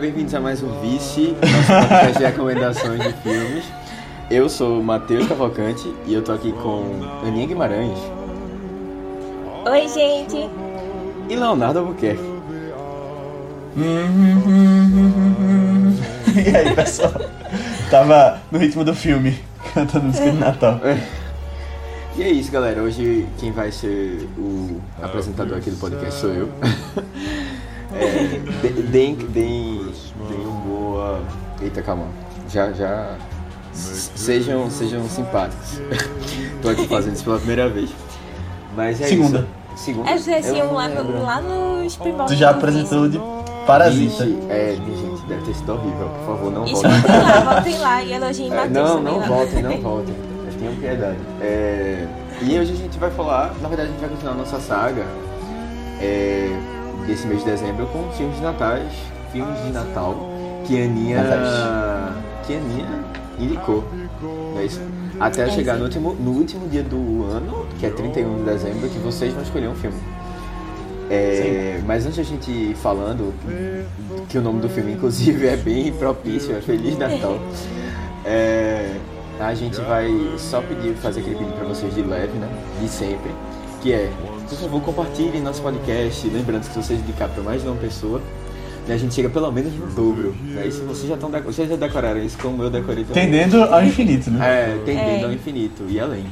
bem-vindos a mais um Vice, nosso podcast de recomendações de filmes. Eu sou o Matheus Cavalcante e eu tô aqui com Aninha Guimarães Oi, gente. e Leonardo Albuquerque. E aí, pessoal? Tava no ritmo do filme, cantando música de Natal. E é isso, galera. Hoje quem vai ser o apresentador aqui do podcast sou eu. É, de- deem, deem. Eita, calma. Já, já. Sejam, sejam simpáticos. Tô aqui fazendo isso pela primeira vez. Mas é Segunda. isso. Segunda. É, vocês não lá, no, lá nos primórdios. Tu já apresentou de Parasita. Vixe, é, gente, deve ter sido horrível. Por favor, não voltem. Escutem lá, voltem lá e elogiem É, Matheus não, também não lá. voltem, não voltem. Tenham piedade. É, e hoje a gente vai falar, na verdade a gente vai continuar a nossa saga é, desse mês de dezembro com filmes de natais, filmes de Natal que a Aninha, Natais. que a Aninha indicou. É isso? Até É chegar no último, no último dia do ano, que é 31 de dezembro, que vocês vão escolher um filme. É, mas antes a gente ir falando, que o nome do filme inclusive é bem propício, é Feliz Natal. É, a gente vai só pedir, fazer aquele pedido pra vocês de leve, né? De sempre. Que é, por favor, compartilhem nosso podcast. Lembrando que se vocês indicar pra mais de uma pessoa, né, a gente chega pelo menos no dobro. Né? Isso vocês já estão vocês já decoraram isso como eu decorei também. Tendendo ao infinito, né? É, tendendo É. ao infinito e além.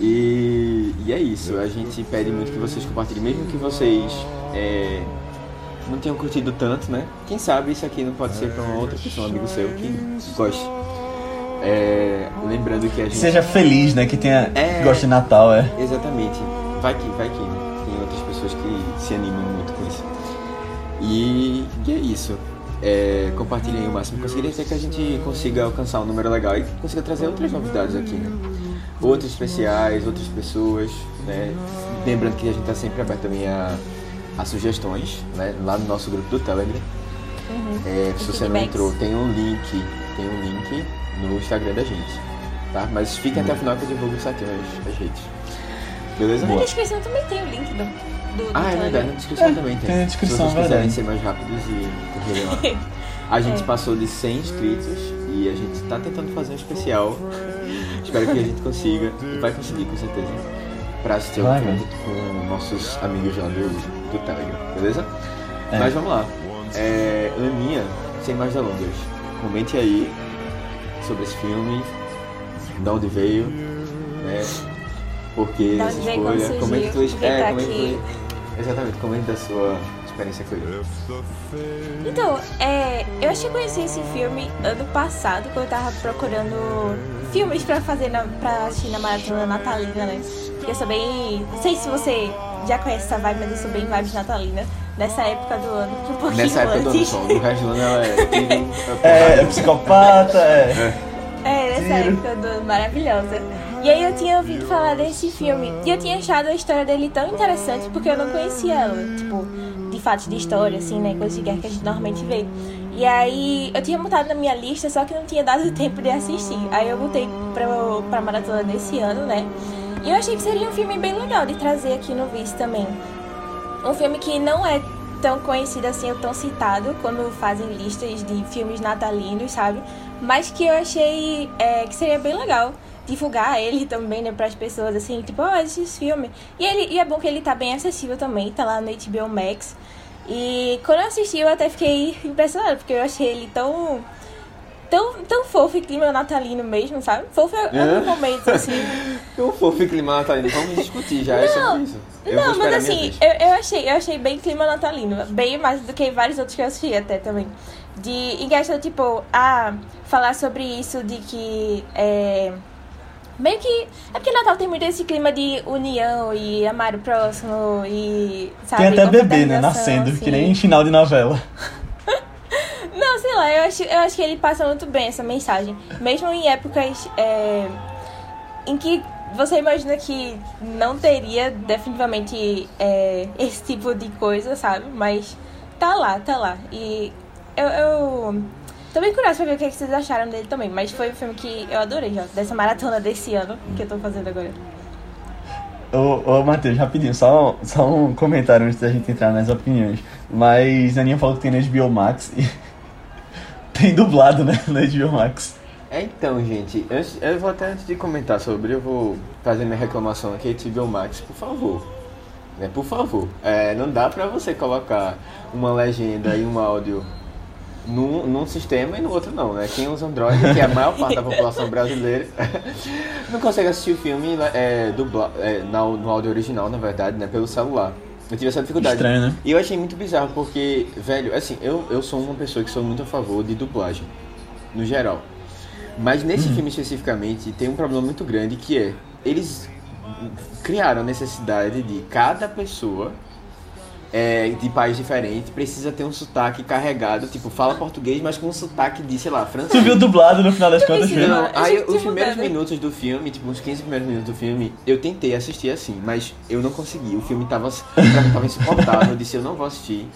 E, e é isso, a gente pede muito que vocês compartilhem, mesmo que vocês é, não tenham curtido tanto, né? Quem sabe isso aqui não pode ser para uma outra pessoa, um amigo seu que goste. É, lembrando que a Que gente. seja feliz, né? Que tenha É. que goste de Natal, é. Exatamente. Vai que, vai que tem outras pessoas que se animam muito com isso. E, e é isso. É, compartilhem o máximo que conseguirem até que a gente consiga alcançar um número legal e consiga trazer outras novidades aqui, né? Outros especiais, outras pessoas, né? Lembrando que a gente está sempre aberto também a, a sugestões, né? Lá no nosso grupo do Telegram. Uhum. É, se você não entrou, tem um link, tem um link no Instagram da gente, tá? Mas fiquem até o final que eu divulgo certinho as, as redes. Beleza? Na descrição também tem o link do, do, do Ah, é verdade, na descrição É, também tem. tem na descrição, Se vocês quiserem verdade. ser mais rápidos e correrem lá. A gente É. passou de 100 inscritos e a gente tá tentando fazer um especial. Espero que a gente consiga, e vai conseguir com certeza, pra assistir o Vai, filme vai. com nossos amigos lá do, do Telegram, beleza? É. Mas vamos lá. É, Aninha, sem mais delongas, comente aí sobre esse filme, de onde veio, né? Porque essa escolha. Comente tua porque é, tá comente Exatamente, comente da sua experiência com ele. Então, é, eu achei que conheci esse filme ano passado, quando eu tava procurando filmes pra fazer na, pra assistir na maratona natalina, né? Eu sou bem. Não sei se você já conhece essa vibe, mas eu sou bem vibe natalina. Nessa época do ano, um pouquinho Nessa época do ano antes. só, no resto do ano ela é é É, porrada. é psicopata, é. É, nessa Tiro. época do ano maravilhosa. E aí eu tinha ouvido falar desse filme. E eu tinha achado a história dele tão interessante porque eu não conhecia ela. Tipo, de fatos de história, assim, né? Coisas de guerra que a gente normalmente vê. E aí eu tinha montado na minha lista, só que não tinha dado tempo de assistir. Aí eu botei pra, pra maratona desse ano, né? E eu achei que seria um filme bem legal de trazer aqui no Vice também. Um filme que não é tão conhecido assim, ou tão citado quando fazem listas de filmes natalinos, sabe? Mas que eu achei é, que seria bem legal divulgar ele também, né, pras pessoas, assim, tipo, ó, esses filmes. E, ele, e é bom que ele tá bem acessível também, tá lá no HBO Max. E quando eu assisti, eu até fiquei impressionada, porque eu achei ele tão. Tão, tão fofo e clima natalino mesmo, sabe? Fofo é, é É? um momento, assim. Eu fofo e clima natalino, vamos discutir já é sobre isso. Eu Não, mas a assim, eu, eu, achei, eu achei bem clima natalino. Bem mais do que vários outros que eu assisti até também. De, em questão, tipo, ah, falar sobre isso de que é. Meio que. É porque Natal tem muito esse clima de união e amar o próximo e. Sabe, Tem até bebê, né? Nascendo, assim. que nem em final de novela. Não, sei lá, eu acho, eu acho que ele passa muito bem essa mensagem. Mesmo em épocas é, em que você imagina que não teria definitivamente é, esse tipo de coisa, sabe? Mas tá lá, tá lá. E eu, eu Tô bem curiosa pra ver o que, é que vocês acharam dele também. Mas foi um filme que eu adorei já, dessa maratona desse ano que eu tô fazendo agora. Ô, ô Matheus, rapidinho, só, só um comentário antes da gente entrar nas opiniões. Mas a Aninha falou que tem na HBO Max e tem dublado, né, na HBO Max. É, então, gente, antes, eu vou até antes de comentar sobre, eu vou fazer minha reclamação aqui, HBO Max, por favor. Né, por favor. É, não dá pra você colocar uma legenda e um áudio num, num sistema e no outro não, né? Quem usa Android, que é a maior parte da população brasileira, não consegue assistir o filme é, dubla, é, no, no áudio original, na verdade, né? Pelo celular. Eu tive essa dificuldade. Estranho, né? E eu achei muito bizarro, porque, velho, assim, eu, eu sou uma pessoa que sou muito a favor de dublagem, no geral. Mas nesse filme especificamente tem um problema muito grande que é eles criaram a necessidade de cada pessoa é, de país diferente precisa ter um sotaque carregado, tipo, fala português, mas com um sotaque de, sei lá, Tu francês. viu dublado no final das Tu contas? Não, A aí os primeiros né? minutos do filme, tipo, uns 15 primeiros minutos do filme, eu tentei assistir assim, mas eu não consegui. O filme tava, tava insuportável, eu disse, eu não vou assistir.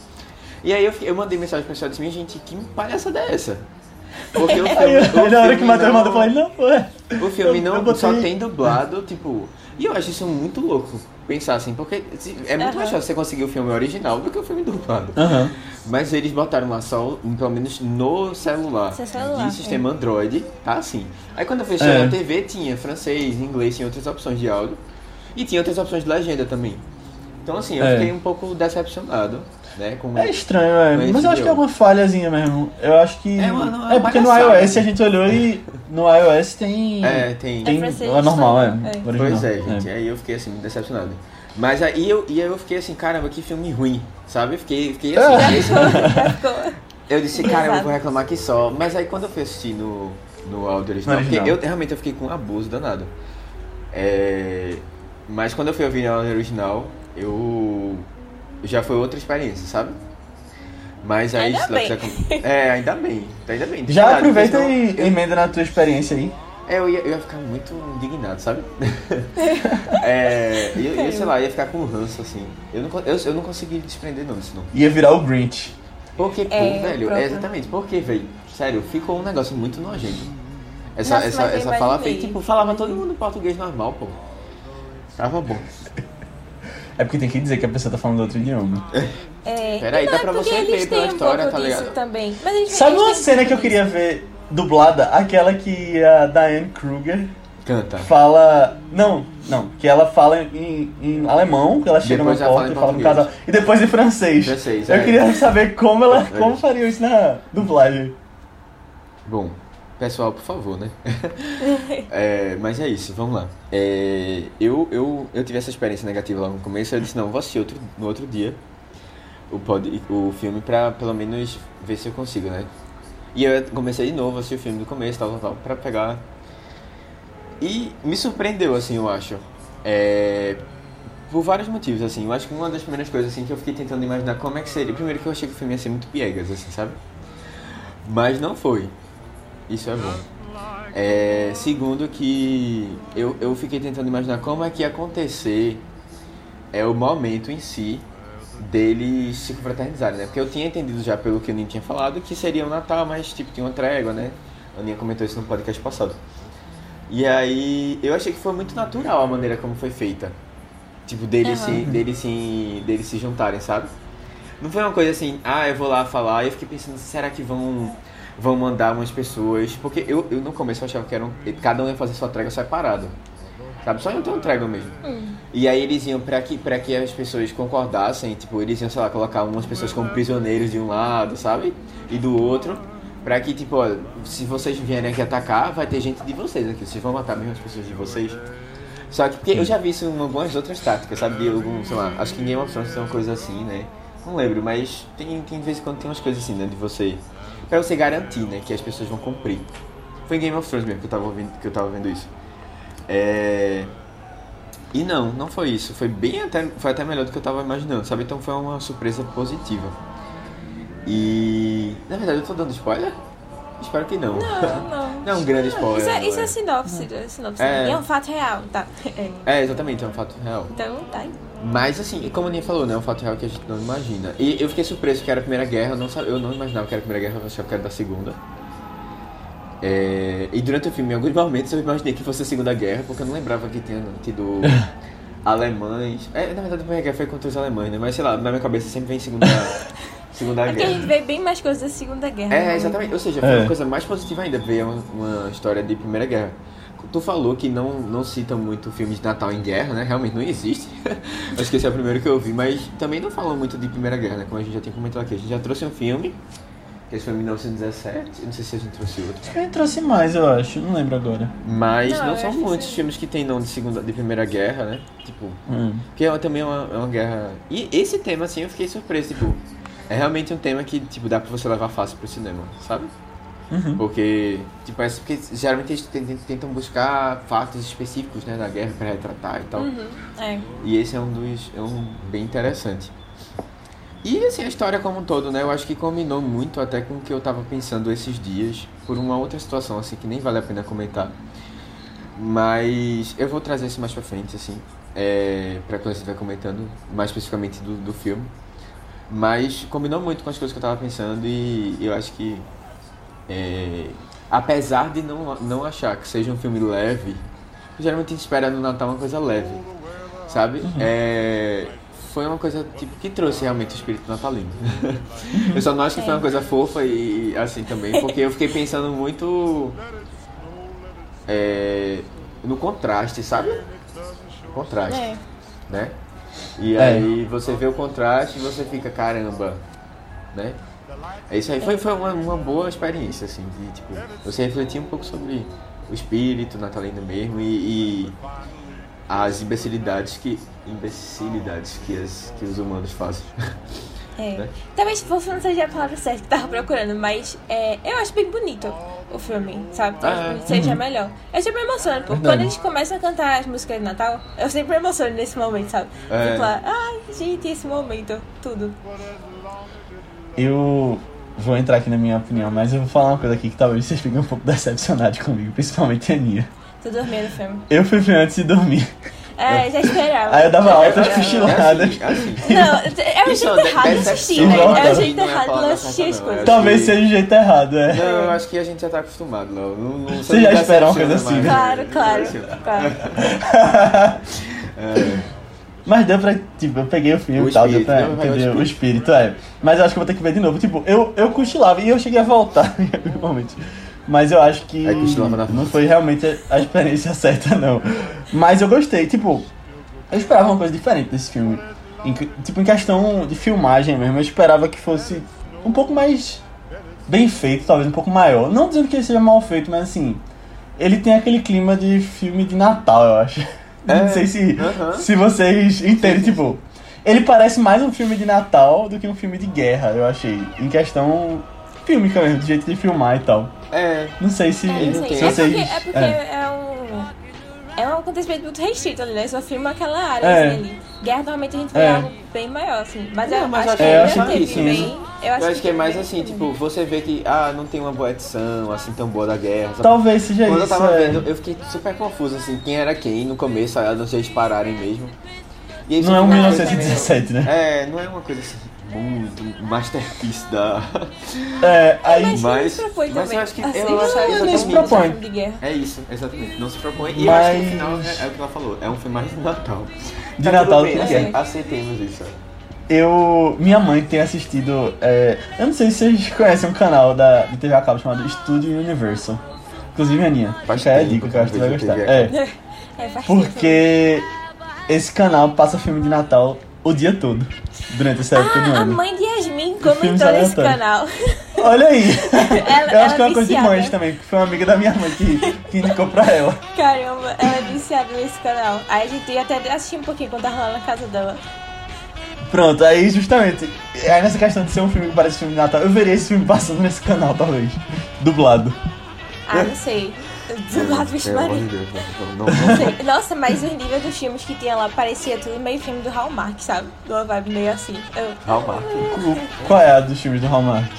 E aí eu, eu mandei mensagem pro pessoal e disse, minha gente, que palhaçada é essa? Porque o filme, o aí na hora que filme o Matheus mandou, eu falei, não, pô. é. o filme Eu- não eu só tem dublado, tipo. E eu acho isso muito louco pensar assim, porque é muito Aham. mais fácil você conseguir o filme original do que o filme dublado. Aham. Mas eles botaram lá só, pelo menos no celular, Seu celular, de sistema Android, tá assim. Aí quando eu fechei É. na TV, tinha francês, inglês, tinha outras opções de áudio. E tinha outras opções de legenda também. Então assim, eu É. fiquei um pouco decepcionado, né? Com... É estranho, é. Mas Mas eu acho que é uma falhazinha mesmo. Eu acho que. É uma- uma É porque no iOS a gente olhou e no iOS tem. É, tem. Tem, É é normal, é. é. original. Pois é, gente. Aí eu fiquei assim, decepcionado. Mas aí eu, e aí eu fiquei assim, caramba, que filme ruim, sabe? Eu fiquei, fiquei assim. É. Eu disse, cara, eu vou reclamar aqui só. Mas aí quando eu fui assistir no, no áudio original, No original. eu realmente eu fiquei com um abuso danado. É, mas quando eu fui ouvir no áudio original, eu. Já foi outra experiência, sabe? Mas aí. Ainda bem. quiser- É, ainda bem. Ainda bem. Já aproveita e eu- emenda na tua experiência aí. é, eu ia, eu ia ficar muito indignado, sabe? é, eu, eu, sei lá, ia ficar com ranço, assim. Eu não, eu, eu não consegui desprender não disso, não. Ia virar o Grinch. Porque, pô, É, velho, próprio. é exatamente, porque, velho, sério, ficou um negócio muito nojento. Essa, Nossa, essa, essa fala feita, tipo, falava todo mundo português normal, pô. Tava bom. É porque tem que dizer que a pessoa tá falando outro idioma. É, Peraí, dá é pra você ver pela um história, pouco tá ligado? também. Mas eles, Sabe eles uma cena um que eu queria ver dublada? Aquela que a Diane Kruger Canta. fala. Não, não. Que ela fala em, em alemão, que ela chega Depois na ela porta fala e em fala com português. cada. E depois em francês. Francês, eu é. queria saber como ela. É. Como faria isso na dublagem. Bom, pessoal, por favor, né? É, mas é isso, vamos lá. É, eu, eu, eu tive essa experiência negativa lá no começo, eu disse, não, vou assistir outro, no outro dia o, pod, o filme pra pelo menos ver se eu consigo, né? E eu comecei de novo a assistir o filme do começo, tal, tal, tal, pra pegar... E me surpreendeu, assim, eu acho. É, por vários motivos, assim. Eu acho que uma das primeiras coisas, assim, que eu fiquei tentando imaginar como é que seria... Primeiro que eu achei que o filme ia ser muito piegas, assim, sabe? Mas não foi. Isso é bom. É, segundo que eu, eu fiquei tentando imaginar como é que ia acontecer é o momento em si deles se confraternizarem, né? Porque eu tinha entendido já pelo que o Ninho tinha falado que seria o Natal, mas tipo tinha uma trégua, né? A Aninha comentou isso no podcast passado. E aí eu achei que foi muito natural a maneira como foi feita. Tipo, deles, se, deles, se, deles se juntarem, sabe? Não foi uma coisa assim, ah, eu vou lá falar, e eu fiquei pensando, será que vão, vão mandar umas pessoas? Porque eu, eu no começo eu achava que eram, cada um ia fazer sua trégua separado. Sabe? Só iam ter um trégua mesmo. E aí eles iam, pra que, pra que as pessoas concordassem, tipo, eles iam, sei lá, colocar umas pessoas como prisioneiros de um lado, sabe? E do outro. Pra que, tipo, ó, se vocês vierem aqui atacar, vai ter gente de vocês aqui. Vocês vão matar mesmo as pessoas de vocês. Só que porque eu já vi isso em algumas outras táticas, sabe? De algum, sei lá, acho que em Game of Thrones tem uma coisa assim, né? Não lembro, mas tem, tem de vez em quando tem umas coisas assim, né? De você. Pra você garantir, né? Que as pessoas vão cumprir. Foi em Game of Thrones mesmo que eu tava, ouvindo, que eu tava vendo isso. É. E não, não foi isso. Foi bem até. Foi até melhor do que eu tava imaginando, sabe? Então foi uma surpresa positiva. E. Na verdade eu tô dando spoiler? Espero que não. Não, não. Não é um grande spoiler. Isso é, isso não é sinopse, é sinopse. É. É um fato real, tá? É. É, exatamente, é um fato real. Então, tá aí. Mas assim, como a Aninha falou, né? É um fato real que a gente não imagina. E eu fiquei surpreso que era a Primeira Guerra, eu não, sabia, eu não imaginava que era a Primeira Guerra, eu achava que era da Segunda. É, e durante o filme, em alguns momentos, eu imaginei que fosse a Segunda Guerra, porque eu não lembrava que tinha tido alemães. É, na verdade, a Primeira Guerra foi contra os alemães, né? Mas sei lá, na minha cabeça sempre vem Segunda, segunda Porque a gente Guerra. vê bem mais coisas da Segunda Guerra. É, né? exatamente. Ou seja, foi É. uma coisa mais positiva ainda ver uma, uma história de Primeira Guerra. Tu falou que não, não cita muito filmes de Natal em guerra, né? Realmente não existe. Acho que esse é o primeiro que eu vi, mas também não falam muito de Primeira Guerra, né? Como a gente já tinha comentado aqui. A gente já trouxe um filme, que esse foi em 1917. Eu não sei se a gente trouxe outro. Acho que ele trouxe mais, eu acho. Não lembro agora. Mas Não, não, são muitos sim. filmes que tem nome de, segunda, de Primeira Guerra, né? Tipo, Hum. que é também uma, é uma guerra. E esse tema, assim, eu fiquei surpreso, tipo. É realmente um tema que, tipo, dá pra você levar fácil pro cinema, sabe? Uhum. Porque, tipo, é porque geralmente eles tentam- buscar fatos específicos, né, da guerra pra retratar e tal. Uhum, é. E esse é um dos. é um bem interessante. E assim, a história como um todo, né? Eu acho que combinou muito até com o que eu tava pensando esses dias, por uma outra situação, assim, que nem vale a pena comentar. Mas eu vou trazer isso mais pra frente, assim, é, pra quando a gente vai comentando, mais especificamente do, do filme. Mas combinou muito com as coisas que eu tava pensando e eu acho que. É, apesar de não, não achar que seja um filme leve, geralmente a gente espera no Natal uma coisa leve, sabe? É, foi uma coisa tipo, que trouxe realmente o espírito natalino. eu só não acho que foi uma coisa fofa e assim também, porque eu fiquei pensando muito é, no contraste, sabe? Contraste, É. né? E É. aí você vê o contraste e você fica, caramba, né? É isso aí, foi, foi uma, uma boa experiência, assim, de tipo, você refletir um pouco sobre o espírito natalino mesmo e, e as imbecilidades que. imbecilidades que, as, que os humanos fazem. É. Né? Talvez fofa não seja a palavra certa que tava procurando, mas é, eu acho bem bonito o filme, sabe? Talvez Ah, é. bonito seja melhor. Eu sempre me emociono, porque quando eles começam a cantar as músicas de Natal, eu sempre me emociono nesse momento, sabe? É. Lá, ai, gente, esse momento, tudo. Eu vou entrar aqui na minha opinião, mas eu vou falar uma coisa aqui que talvez vocês fiquem um pouco decepcionados comigo, principalmente a Nia. Tu dormia no filme. Eu fui ver antes de dormir. É, já esperava. Aí eu dava altas É cochiladas. assim, assim. Não, é o jeito é errado de assistir, né? É o não, jeito é errado de assistir as coisas. É Talvez que- seja o jeito errado, é. Não, eu acho que a gente já tá acostumado, Léo. Não, não, Você já espera uma coisa assim, né? Claro, claro, claro. Mas deu pra, tipo, eu peguei o filme e tal, deu espírito, pra deu pra ver o entender o espírito. espírito, é. Mas eu acho que eu vou ter que ver de novo. Tipo, eu, eu cochilava e eu cheguei a voltar em algum momento. Mas eu acho que cochilava na não foi realmente a experiência certa, não. Mas eu gostei, tipo, eu esperava uma coisa diferente desse filme. Em tipo, em questão de filmagem mesmo, eu esperava que fosse um pouco mais bem feito, talvez um pouco maior. Não dizendo que ele seja mal feito, mas assim, ele tem aquele clima de filme de Natal, eu acho. É, Não sei se, aham. se vocês entendem, tipo, ele parece mais um filme de Natal do que um filme de guerra, eu achei. Em questão fílmica mesmo, do jeito de filmar e tal. É, Não sei se, É, não sei. se É porque, vocês. é, porque é. um. É um acontecimento muito restrito ali, né? Só filma aquela área É. assim, ali. Guerra normalmente a gente vê É. algo bem maior, assim. Mas Não, eu mas acho que que é, ainda acho que teve sim. bem. Eu acho, eu acho que é mais teve assim, bem tipo, você vê que, ah, não tem uma boa edição, assim, tão boa da guerra. sabe? Talvez seja Quando eu isso. tava é. vendo, eu fiquei super confuso, assim, quem era quem no começo, a não sei pararem mesmo. E aí Não é um você fica- 1917, né? É, não é uma coisa assim, muito masterpiece da... É, aí. Mas, Mas- não se propõe mas também. eu acho que- assim, eu que não, não não se propõe. É isso, exatamente, não se propõe. E eu acho que no Mas- final, é, é o que ela falou, é um filme mais de Natal. De Tá Natal do bem, que guerra. Aceitemos isso. Eu. Minha mãe tem assistido. é, eu não sei se vocês conhecem um canal da, de TV a cabo chamado Studio Universal. Inclusive, Aninha. Faz tempo dica que eu acho que você vai gostar. É. É. Porque esse canal passa filme de Natal o dia todo. Durante essa época do Ah, a ano. mãe de Yasmin comentou nesse canal. Olha aí! Ela, eu acho que é uma coisa de mães também, porque foi uma amiga da minha mãe que, que indicou pra ela. Caramba, ela é viciada nesse canal. Aí a gente ia até assistir um pouquinho quando tava lá na casa dela. Pronto, aí justamente, aí nessa questão de ser um filme que parece filme de Natal, eu veria esse filme passando nesse canal, talvez. Dublado. Ah, não sei. Vixe, Maria. não, não, Não sei. Nossa, mas os níveis dos filmes que tinha lá parecia tudo meio filme do Hallmark, sabe? De uma vibe meio assim. Eu... Hallmark. Qual é a dos filmes do Hallmark?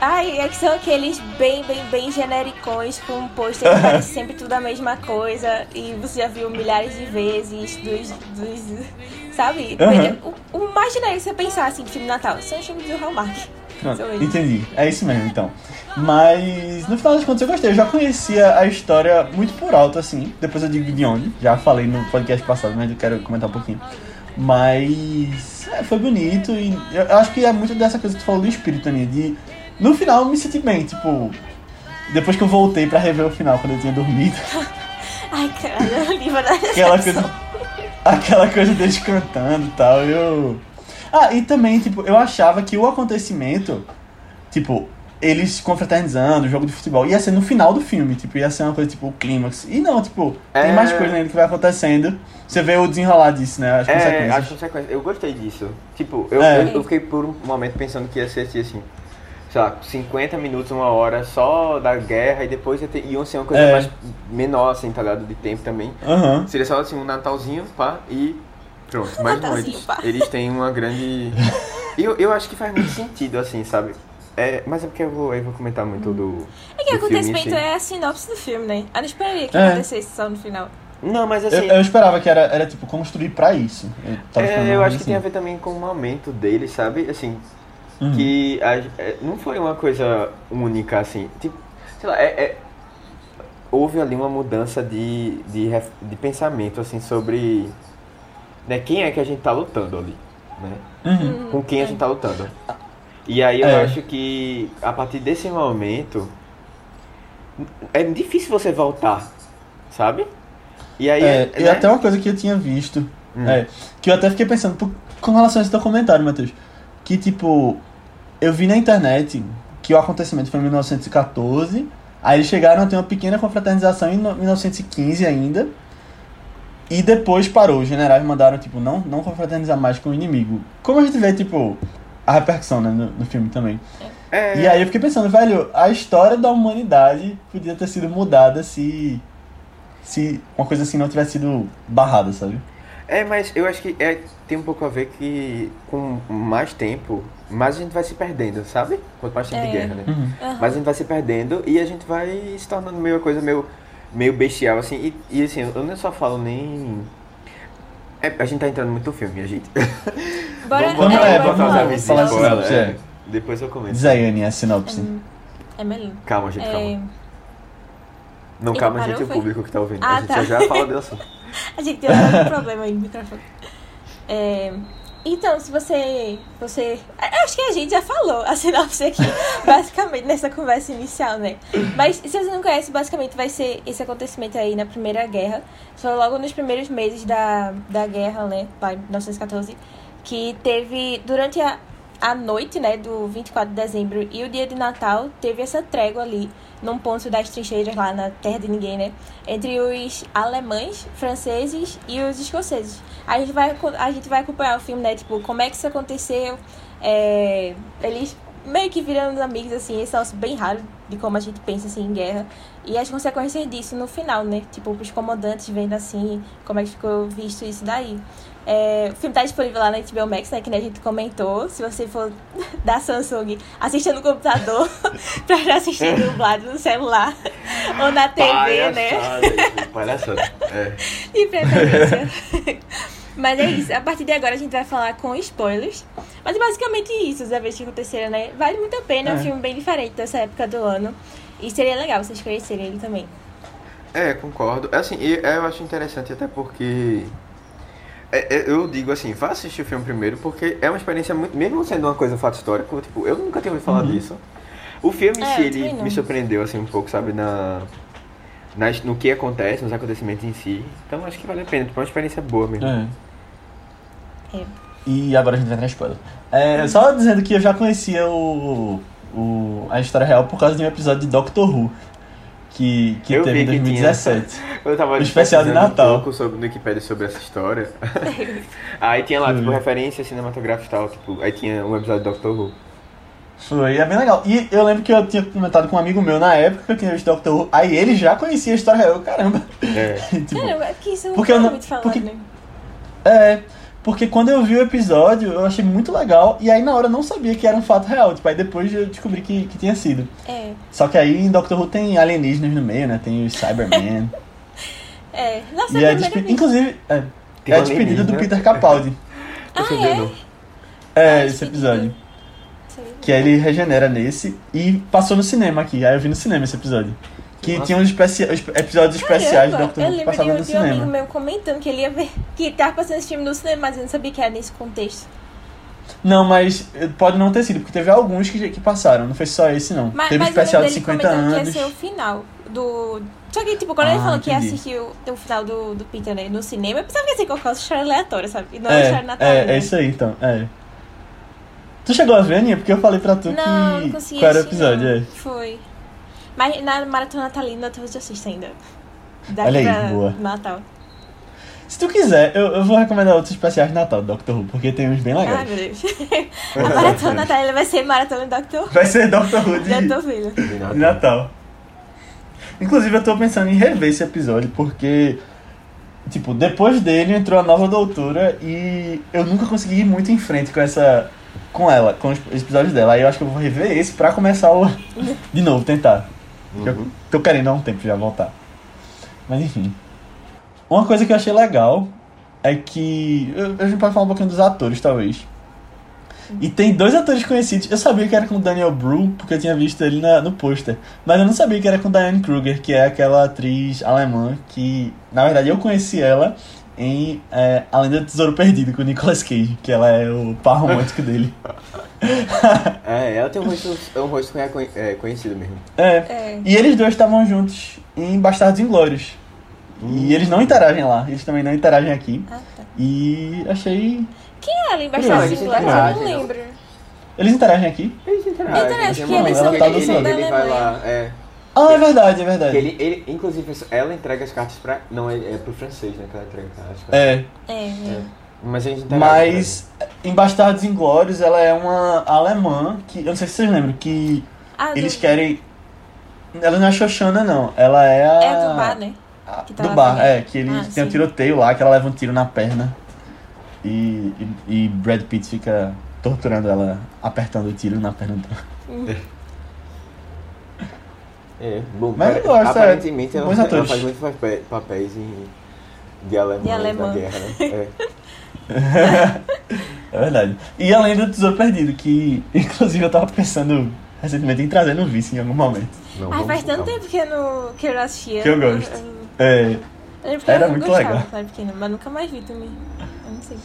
Ai, é que são aqueles bem, bem, bem genericões com um pôster que parece sempre tudo a mesma coisa. E você já viu milhares de vezes dos. dos sabe? Aham. O, o mais genérico que você pensar assim de filme de Natal são os filmes do Hallmark. Eu. entendi. É isso mesmo, então. Mas, no final das contas, eu gostei. Eu já conhecia a história muito por alto, assim. Depois eu digo de onde. Já falei no podcast passado, mas eu quero comentar um pouquinho. Mas, é, foi bonito. E eu eu acho que é muito dessa coisa que tu falou do espírito, Aninha. De, no final, eu me senti bem. Tipo, depois que eu voltei pra rever o final, quando eu tinha dormido. Ai, caralho, livro da aquela coisa. Aquela coisa deles cantando e tal, eu. Ah, e também, tipo, eu achava que o acontecimento, tipo, eles confraternizando, o jogo de futebol, ia ser no final do filme, tipo, ia ser uma coisa tipo o clímax. E não, tipo, tem É. mais coisa ainda que vai acontecendo. Você vê o desenrolar disso, né? As É, consequências. as consequências. Eu gostei disso. Tipo, eu, É. eu, eu fiquei por um momento pensando que ia ser assim, assim, sei lá, 50 minutos, uma hora só da guerra e depois ia ter, iam ser uma coisa É. mais menor, assim, tá ligado? De tempo também. Aham. Seria só assim um Natalzinho, pá, e pronto. Mas não, eles, eles têm uma grande. Eu, eu acho que faz muito sentido, assim, sabe? É, mas é porque eu vou, eu vou comentar muito do. É que o acontecimento é a sinopse do filme, né? Eu não esperaria que É. acontecesse só no final. Não, mas Eu, assim. eu esperava que era, era, tipo, construir pra isso. Eu, É, eu acho que coisa tem a assim. ver também com o momento dele, sabe? Assim, Uhum. que a- é, não foi uma coisa única, assim. Tipo, sei lá, é, é- houve ali uma mudança de, de, de pensamento, assim, sobre né, quem é que a gente tá lutando ali, né? Uhum. Com quem a gente tá lutando. E aí eu É. acho que a partir desse momento é difícil você voltar, sabe? E aí É, e né? até uma coisa que eu tinha visto, Hum. é, que eu até fiquei pensando por- com relação a esse teu comentário, Matheus, que tipo, eu vi na internet que o acontecimento foi em 1914, aí eles chegaram a ter uma pequena confraternização em no- 1915 ainda, e depois parou, os generais mandaram, tipo, não, não confraternizar mais com o inimigo. Como a gente vê, tipo, a repercussão, né, no, no filme também. É, E aí eu fiquei pensando, velho, a história da humanidade podia ter sido mudada se se uma coisa assim não tivesse sido barrada, sabe? É, mas eu acho que é, tem um pouco a ver que com mais tempo, mais a gente vai se perdendo, sabe? Quanto mais tempo É. de guerra, né? Uhum. Aham. Mas a gente vai se perdendo e a gente vai se tornando meio uma coisa meio, meio bestial, assim. E, e assim, eu não só falo nem. É, a gente tá entrando muito no filme, minha gente. Bora, Vamos- é, é, bora vamos botar os falar. falar spoiler, sinopse, é. é. Depois eu comento. Aninha, a sinopse. É melhor. Calma, gente, É, calma. Não, Ele calma, parou, gente, e o foi? público que tá ouvindo. Ah, a gente tá. já já fala do assunto. A gente tem um problema aí no microfone. É, então, se você, você. Acho que a gente já falou a sinopse aqui, basicamente, nessa conversa inicial, né? Mas se você não conhece, basicamente vai ser esse acontecimento aí na Primeira Guerra. Foi logo nos primeiros meses da, da guerra, né? Pai, 1914. Que teve. Durante a, a noite, né? Do 24 de dezembro e o dia de Natal, teve essa trégua ali, num ponto das trincheiras lá na Terra de Ninguém, né? Entre os alemães, franceses e os escoceses. A gente vai, a gente vai acompanhar o filme, né? Tipo, como é que isso aconteceu. é, eles meio que virando amigos, assim, esse é bem raro de como a gente pensa, assim, em guerra. E as consequências disso no final, né? Tipo, os comandantes vendo, assim, como é que ficou visto isso daí. É, o filme tá disponível lá na HBO Max, né? Que a gente comentou. Se você for da Samsung, assista no computador pra já assistir dublado no celular ou na TV, né? Palhaçada, gente, Palhaçada. É. De preferência. Mas é isso. A partir de agora a gente vai falar com spoilers. Mas é basicamente isso, os eventos que aconteceram, né? Vale muito a pena. É um É. filme bem diferente dessa época do ano. E seria legal vocês conhecerem ele também. É, concordo. Assim, e- eu acho interessante até porque. É, é, eu digo assim, vá assistir o filme primeiro, porque é uma experiência muito. Mesmo sendo uma coisa fato histórico, tipo, eu nunca tinha ouvido falar Uhum. disso. O filme em É, si, eu ele me surpreendeu, assim, um pouco, sabe, na. nas- no que acontece, nos acontecimentos em si. Então acho que vale a pena, tipo, é uma experiência boa mesmo. É. É. E agora a gente vai entrar em spoiler. É, só dizendo que eu já conhecia o, o, a história real por causa de um episódio de Doctor Who. Que, que Eu teve em vi que tinha. 2017. Eu tava O especial de Natal. um pouco sobre, no Wikipedia sobre essa história. aí tinha lá, tipo, Uhum. referências cinematográficas e tal, tipo, aí tinha um episódio de Doctor Who. Foi, é bem legal. E eu lembro que eu tinha comentado com um amigo meu na época que eu tinha visto Doctor Who. Aí ele já conhecia a história real. Eu, Caramba. É. tipo, Caramba, é que isso Porque eu não muito falado, porque- né? É, porque quando eu vi o episódio, eu achei muito legal, e aí na hora eu não sabia que era um fato real, tipo, aí depois eu descobri que, que tinha sido. É. Só que aí em Doctor Who tem alienígenas no meio, né? Tem os Cybermen. É. Nossa, e é despe... Inclusive, é, é a despedida do. Peter Capaldi. Ah, é? É, Ah, esse episódio. Que aí ele regenera nesse e passou no cinema aqui. Aí eu vi no cinema esse episódio. Que Nossa. tinha uns especi os episódios especiais do Caramba, Doctor eu Who que lembro de passavam um, no de um amigo cinema. meu comentando que ele ia ver, que tava passando esse filme no cinema, mas eu não sabia que era nesse contexto. Não, mas eh, pode não ter sido, porque teve alguns que, que passaram, não foi só esse não. Mas, teve um mas especial eu de lembro dele 50 comentando anos. que ia ser o final do. Só que, tipo, quando ele Ah, falou que ia entendi. assistir o, o final do, do Peter né, no cinema, eu pensava que ia ser qualquer história aleatória, sabe? E não é, história É, natalina. é, é isso aí então, é. Tu chegou a ver, Aninha? Porque eu falei pra tu Não, não que. consegui Qual era o episódio, não. é. Foi. Mas na maratona natalina eu assisto ainda. Daqui Olha aí, pra boa. Natal. Se tu quiser, eu, eu vou recomendar outros especiais de Natal do Doctor Who, porque tem uns bem Ai, legais. meu Deus. A maratona natalina vai ser maratona Doctor Who. Vai ser Doctor Who de, tô de Natal. Inclusive, eu tô pensando em rever esse episódio, porque, tipo, depois dele entrou a nova doutora e eu nunca consegui ir muito em frente com essa. com ela, com os episódios dela. Aí eu acho que eu vou rever esse pra começar o. de novo, tentar. Porque Eu tô querendo há um tempo já voltar. Mas enfim. Uma coisa que eu achei legal é que. eu- A gente pode falar um pouquinho dos atores, talvez. E tem dois atores conhecidos. Eu sabia que era com o Daniel Bru, porque eu tinha visto ele na- no pôster. Mas eu não sabia que era com Diane Kruger, que é aquela atriz alemã que, na verdade, eu conheci ela em é, Além do Tesouro Perdido, com o Nicolas Cage, que ela é o par romântico dele. É, ela tem um rosto, é um rosto é, conhecido mesmo. É. É. E eles dois estavam juntos em Bastardos Inglórios. E eles não interagem lá, eles também não interagem aqui. Ah, tá. E achei. Quem é ela da eles Inglória? Eu não lembro. Eles interagem aqui? Eles interagem. Interagem, momento eles todos ele, ele, ele vai lá, é. Ah, é verdade, é verdade. Ele, ele, inclusive, ela entrega as cartas pra. Não, é, é pro francês, né? Que ela entrega as cartas. É, É, é. Mas a gente interage. mas em Bastardos Inglórios ela é uma alemã que. Eu não sei se vocês lembram, que Ah, do- eles querem. Ela não é Xoxana, não. Ela é a. É do bar, né? a- tá do bar, é, que eles Ah, tem um sim. tiroteio lá, que ela leva um tiro na perna. E, e, e Brad Pitt fica torturando ela, apertando o tiro na perna dela. É, bom, Mas eu gosto, é. aparentemente ela, Bons ela atores. faz muitos papéis, em, de alemão, De alemão. na guerra, né? É. É verdade. E além do Tesouro Perdido, que inclusive eu tava pensando recentemente em trazer no vice em algum momento. Não, Ai, faz tanto tempo que eu não, que eu não assistia. Que eu gosto. Eu, É, eu que Era muito gostava legal. era pequena, mas nunca mais vi também. Eu não sei.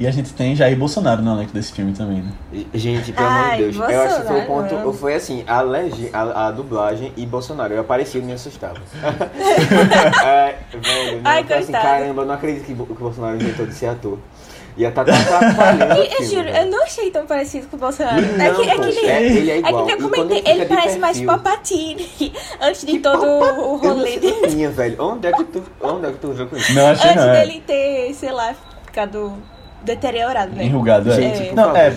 E a gente tem Jair Bolsonaro no elenco desse filme também, né? E, Gente, pelo amor de Deus, eu acho que foi o Bolsonaro, ponto. Foi assim, a, legi, a, a dublagem e Bolsonaro. Eu apareci e me assustava. é, velho, não, Ai, eu assim, caramba, eu não acredito que, o Bolsonaro inventou de ser ator. E a Tata atrapalhando. o E, eu juro, velho. eu não achei tão parecido com o Bolsonaro. Não, é que, é que nem. é- ele é É que igual. nem eu E comentei, ele de parece mais perfil- Palpatine antes de Que todo papa- o Eu não rolê sei dele. minha, velho. Onde é que tu, onde é que tu viu com isso? Não, achei Antes não. É. dele ter, sei lá, ficado deteriorado, né? Enrugado, é. Gente, por não, é.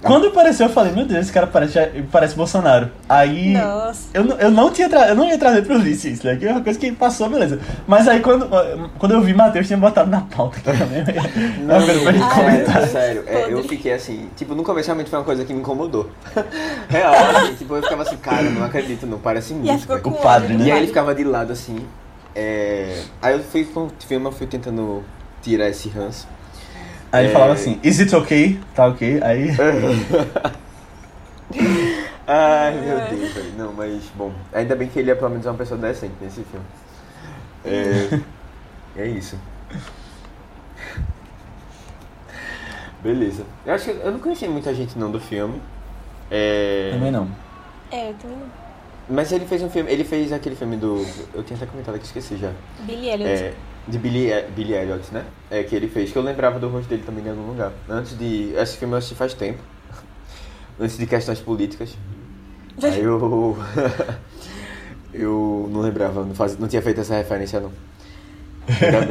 Quando apareceu, eu falei, meu Deus, esse cara parece, parece Bolsonaro. Aí. Nossa. Eu, não- eu não tinha tra... eu não ia trazer pro Ulisses isso, né? Que é uma coisa que passou, beleza. Mas aí quando, quando eu vi Matheus tinha botado na pauta aqui também. Não, coisa pra gente Ah, comentar. é. sério, é, eu fiquei assim, tipo, no começo realmente foi uma coisa que me incomodou. Real, assim, tipo, eu ficava assim, cara, não acredito, não, parece muito. O padre, do né? E aí ele ficava de lado assim. é, Aí eu fui eu fui tentando tirar esse ranço. Aí ele É. falava assim, is it okay? Tá ok? Aí. Ai meu Deus, velho. Não, mas bom, ainda bem que ele é pelo menos uma pessoa decente nesse filme. É, é isso. Beleza. Eu acho que eu não conheci muita gente não do filme. É, Também não. É, eu também não. Mas ele fez um filme, ele fez aquele filme do. Eu tinha até comentado aqui, esqueci já. Billy Elliot. É, de Billy, Billy Elliot, né? É, que ele fez, que eu lembrava do rosto dele também em algum lugar. Antes de. Esse filme eu assisti faz tempo. Antes de questões políticas. Aí eu. eu não lembrava, não, faz, não tinha feito essa referência não.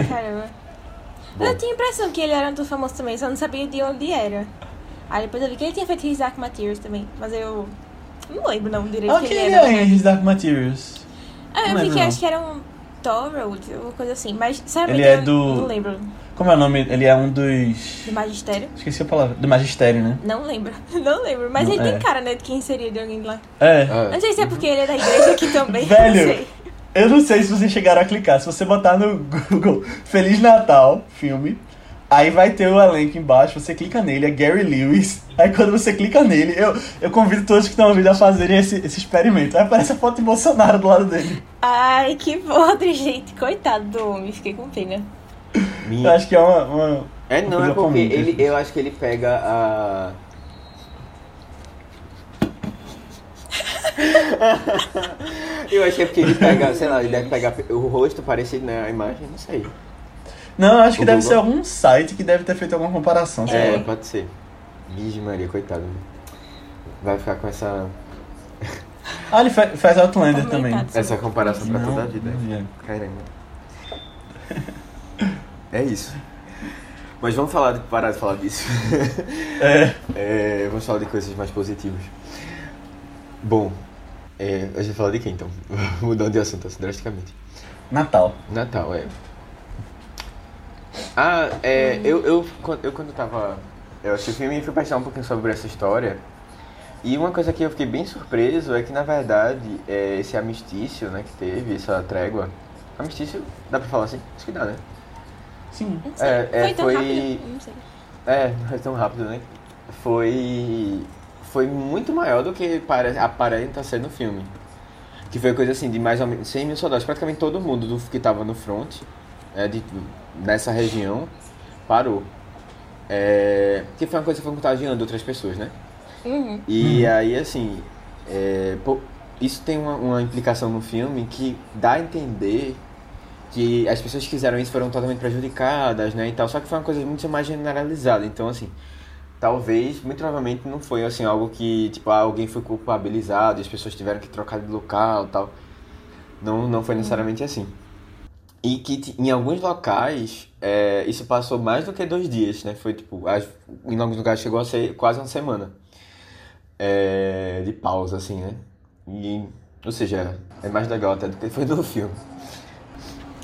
Caramba. Bom. Eu tinha a impressão que ele era ator famoso também, só não sabia de onde era. Aí depois eu vi que ele tinha feito His Dark Materials também, mas eu não lembro não direito quem quem ele ele era. é His Dark Materials? Ah, eu Não vi que acho que era um Torrold, uma coisa assim, mas sinceramente Ele é eu do- não lembro. Como é o nome? Ele é um dos. Do Magistério? Esqueci a palavra. Do Magistério, né? Não lembro, não lembro. Mas Não, ele é. tem cara, né, de quem seria de alguém lá. É. Ah, Não sei se é porque ele é da igreja aqui também, Velho. não sei. Eu não sei se vocês chegaram a clicar. Se você botar no Google Feliz Natal, filme, Aí vai ter o elenco embaixo, você clica nele, é Gary Lewis. Aí quando você clica nele, eu, eu convido todos que estão ouvindo a fazerem esse, esse experimento. Aí aparece a foto de Bolsonaro do lado dele. Ai, que podre, gente. Coitado do homem, fiquei com pena. Eu acho que é uma. uma É, não, coisa é porque ele, eu acho que ele pega a. eu acho que é porque ele pega, sei lá, ele deve pegar o rosto parecido, né? A imagem, não sei. Não, acho que O deve Google? ser algum site que deve ter feito alguma comparação. É, lá. pode ser. Virgem Maria, coitado. Vai ficar com essa, Ah, ele fa- faz Outlander também. Comentado. essa comparação pra Não, toda a vida. não ia. Caramba. É isso. Mas vamos falar de, parar de falar disso. É. É, vamos falar de coisas mais positivas. Bom, é, a gente fala de quem então? Mudando de assunto assim, drasticamente. Natal. Natal, é. Ah, é, eu, eu, quando- eu quando tava. Eu assisti o filme e fui pesquisar um pouquinho sobre essa história. E uma coisa que eu fiquei bem surpreso é que, na verdade, é, esse amistício né, que teve, essa trégua. Amistício, dá pra falar assim? Acho que dá, né? Sim. É, é, foi tão foi- rápido? Não sei. É, não foi tão rápido, né? Foi. Foi muito maior do que pare- aparenta ser no filme. Que foi coisa assim, de mais ou menos 100 mil soldados. Praticamente todo mundo do, que tava no front, é, de, nessa região, parou. É, que foi uma coisa que foi contagiando outras pessoas, né? Uhum. E aí, assim, é, pô, isso tem uma, uma implicação no filme que dá a entender que as pessoas que fizeram isso foram totalmente prejudicadas, né, e tal, só que foi uma coisa muito mais generalizada, então, assim, talvez, muito provavelmente não foi, assim, algo que, tipo, ah, alguém foi culpabilizado e as pessoas tiveram que trocar de local e tal, não, não foi necessariamente assim. E que em alguns locais, é, isso passou mais do que dois dias, né, foi, tipo, as- em alguns lugares chegou a ser quase uma semana é, de pausa, assim, né? E, ou seja, é mais legal até do que foi no filme.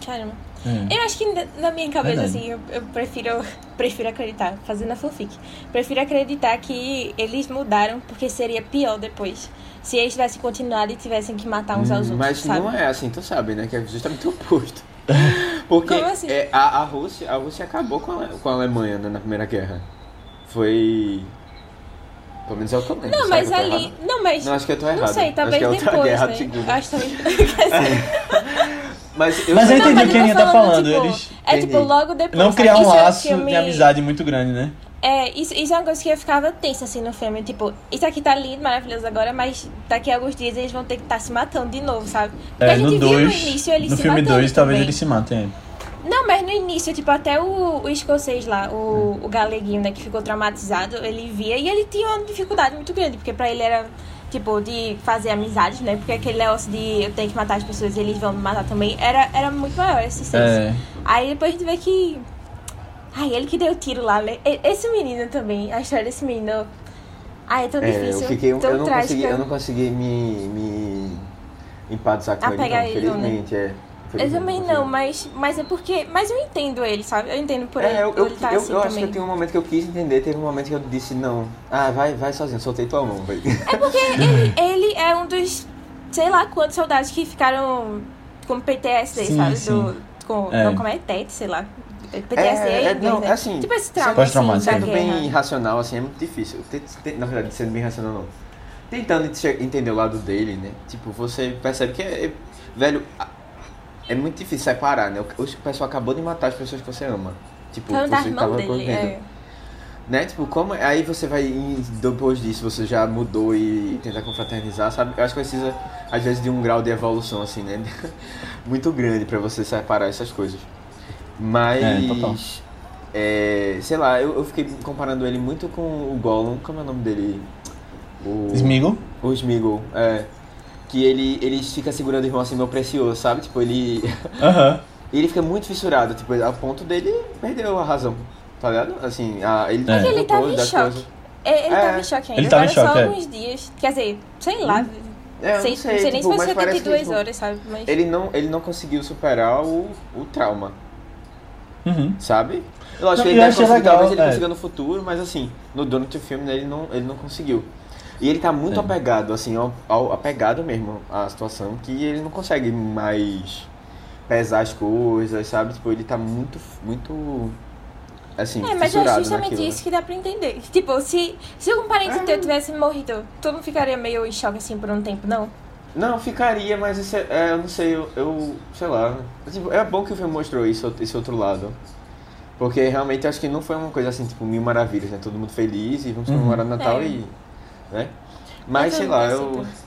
Caramba. É. Eu acho que na- minha cabeça, Verdade. assim, eu, eu prefiro, prefiro acreditar, fazendo a fanfic. Prefiro acreditar que eles mudaram porque seria pior depois. Se eles tivessem continuado e tivessem que matar uns aos outros, Hum, Mas sabe? não é assim, tu sabe, né? Que é justamente o oposto. Porque Como assim? é, a, a, Rússia, a Rússia acabou com a, com a Alemanha né, na Primeira Guerra. Foi. Pelo menos é o que eu lembro. Não, mas ali. errado? Não, mas. Não, acho que eu tô errado. Não sei, Acho talvez que é outra depois, guerra, né? segunda. Acho também. Mas eu Mas eu entendi o que a Aninha tá falando, tipo, eles É tipo, logo depois. Não criar um é laço filme- de amizade muito grande, né? É, isso, isso é uma coisa que eu ficava tensa assim no filme. Tipo, isso aqui tá lindo, maravilhoso agora, mas daqui a alguns dias eles vão ter que estar se matando de novo, sabe? Porque É, a gente no viu 2. no início eles No se filme matando 2, talvez eles se matem. Não, mas no início, tipo, até o, o escocês lá, o, o galeguinho, né, que ficou traumatizado, ele via e ele tinha uma dificuldade muito grande, porque pra ele era, tipo, de fazer amizades, né? Porque aquele negócio de eu tenho que matar as pessoas e eles vão me matar também, era, era muito maior esse senso. É. Aí depois a gente vê que. Ai, ele que deu o tiro lá, né? Esse menino também, a história desse menino. Ai, é tão É, difícil. eu fiquei. tão Eu não, consegui, eu não consegui me. me empatizar com Ah, ele, ele, não, né? infelizmente, é. Eu Infelizmente, também não, mas, mas é porque. Mas eu entendo ele, sabe? Eu entendo por ele. É, eu, eu, ele tá eu, assim eu acho também. que eu tenho um momento que eu quis entender, teve um momento que eu disse não. Ah, vai, vai sozinho, soltei tua mão, velho. É porque ele, ele é um dos. Sei lá quantos soldados que ficaram com PTSD, Sim, sabe? sim. Do, com, É. Não, como é TET, sei lá. PTSD É, é, é, não, né? é assim, Tipo esse trauma, assim, Sendo bem racional, assim, é muito difícil. Na verdade, sendo bem racional, não. Tentando entender o lado dele, né? Tipo, você percebe que é. é- velho, é muito difícil separar, né? O, o pessoal acabou de matar as pessoas que você ama. Tipo, Falando da você irmã tava dele. correndo. É. Né? Tipo, como. Aí você vai. Depois disso, você já mudou e tentar confraternizar, sabe? Eu acho que precisa, às vezes, de um grau de evolução, assim, né? Muito grande pra você separar essas coisas. Mas. É, total. é, sei lá, eu, eu fiquei comparando ele muito com o Gollum. Como é o nome dele? O. Smeagol? O Smeagol, é. Que ele, ele fica segurando o irmão assim, meu precioso, sabe? Tipo, ele. Aham. ele fica muito fissurado, tipo, a ponto dele perdeu a razão. Tá ligado? Assim, a, ele É. Ele tava em choque. coisas. É, Ele É. tava em choque ainda. Ele tava em choque, só é. alguns dias. Quer dizer, sei lá. É, eu sei, não sei, nem tipo, se foi mas parece que, 72 tipo, horas, sabe? Mas... Ele não, ele não conseguiu superar o, o trauma, Uhum. sabe? Eu acho Não, que ele vai achei conseguir, legal, talvez ele é. consiga no futuro, mas assim, no Donut filme né, ele não, ele não conseguiu. E ele tá muito É. apegado, assim, ao, ao- apegado mesmo à situação, que ele não consegue mais pesar as coisas, sabe? Tipo, ele tá muito, muito assim, É, mas é justamente naquilo, isso né? que dá pra entender. Tipo, se, se algum parente É. teu tivesse morrido, tu não ficaria meio em choque assim por um tempo, não? Não, ficaria, mas isso é, é, eu não sei, eu, eu sei lá. Tipo, é bom que o filme mostrou isso, esse outro lado. Porque realmente acho que não foi uma coisa assim, tipo, mil maravilhas, né? Todo mundo feliz e vamos Uhum. comemorar Natal É. e. né? Mas sei lá, eu. isso.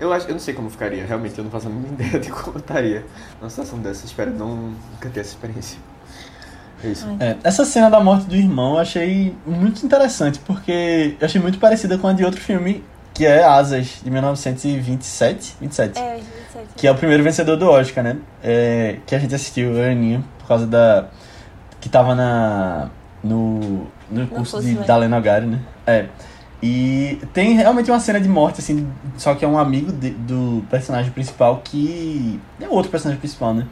Eu acho, eu não sei como ficaria, realmente, eu não faço a mínima ideia de como estaria numa situação dessa. Espero não nunca ter essa experiência. É. É, essa cena da morte do irmão eu achei muito interessante, porque eu achei muito parecida com a de outro filme, que é Asas, de 1927. 27. É, 27. Que é o primeiro vencedor do Oscar, né? É, que a gente assistiu, eu e Aninha, por causa da. Que tava na. No, no curso de, né? da Lena Gari, né? É. E tem realmente uma cena de morte, assim, só que é um amigo de- do personagem principal que. É outro personagem principal, né?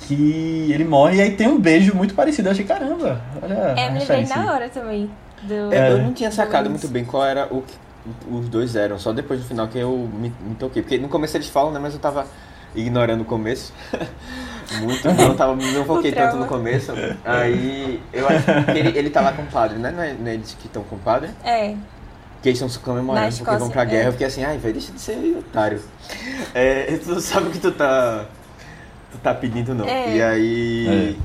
Que ele morre e aí tem um beijo muito parecido. Eu achei, caramba, olha. É, me lembrei aí. na hora também. Do... É, eu É. não tinha sacado do- muito bem qual era o que os dois eram, só depois do final que eu me, me toquei. Porque no começo eles falam, né? Mas eu tava ignorando o começo. muito, não, tava, não foquei tanto no começo. Aí eu acho que ele, ele tá lá com o padre, né? Não é, não é eles que estão com o padre? É, Que eles estão se comemorando Na porque Escócia, vão pra é. guerra. Eu fiquei assim, ai, velho, deixa de ser otário. É, tu não sabe o que tu tá. Tu tá pedindo, não. É. E aí.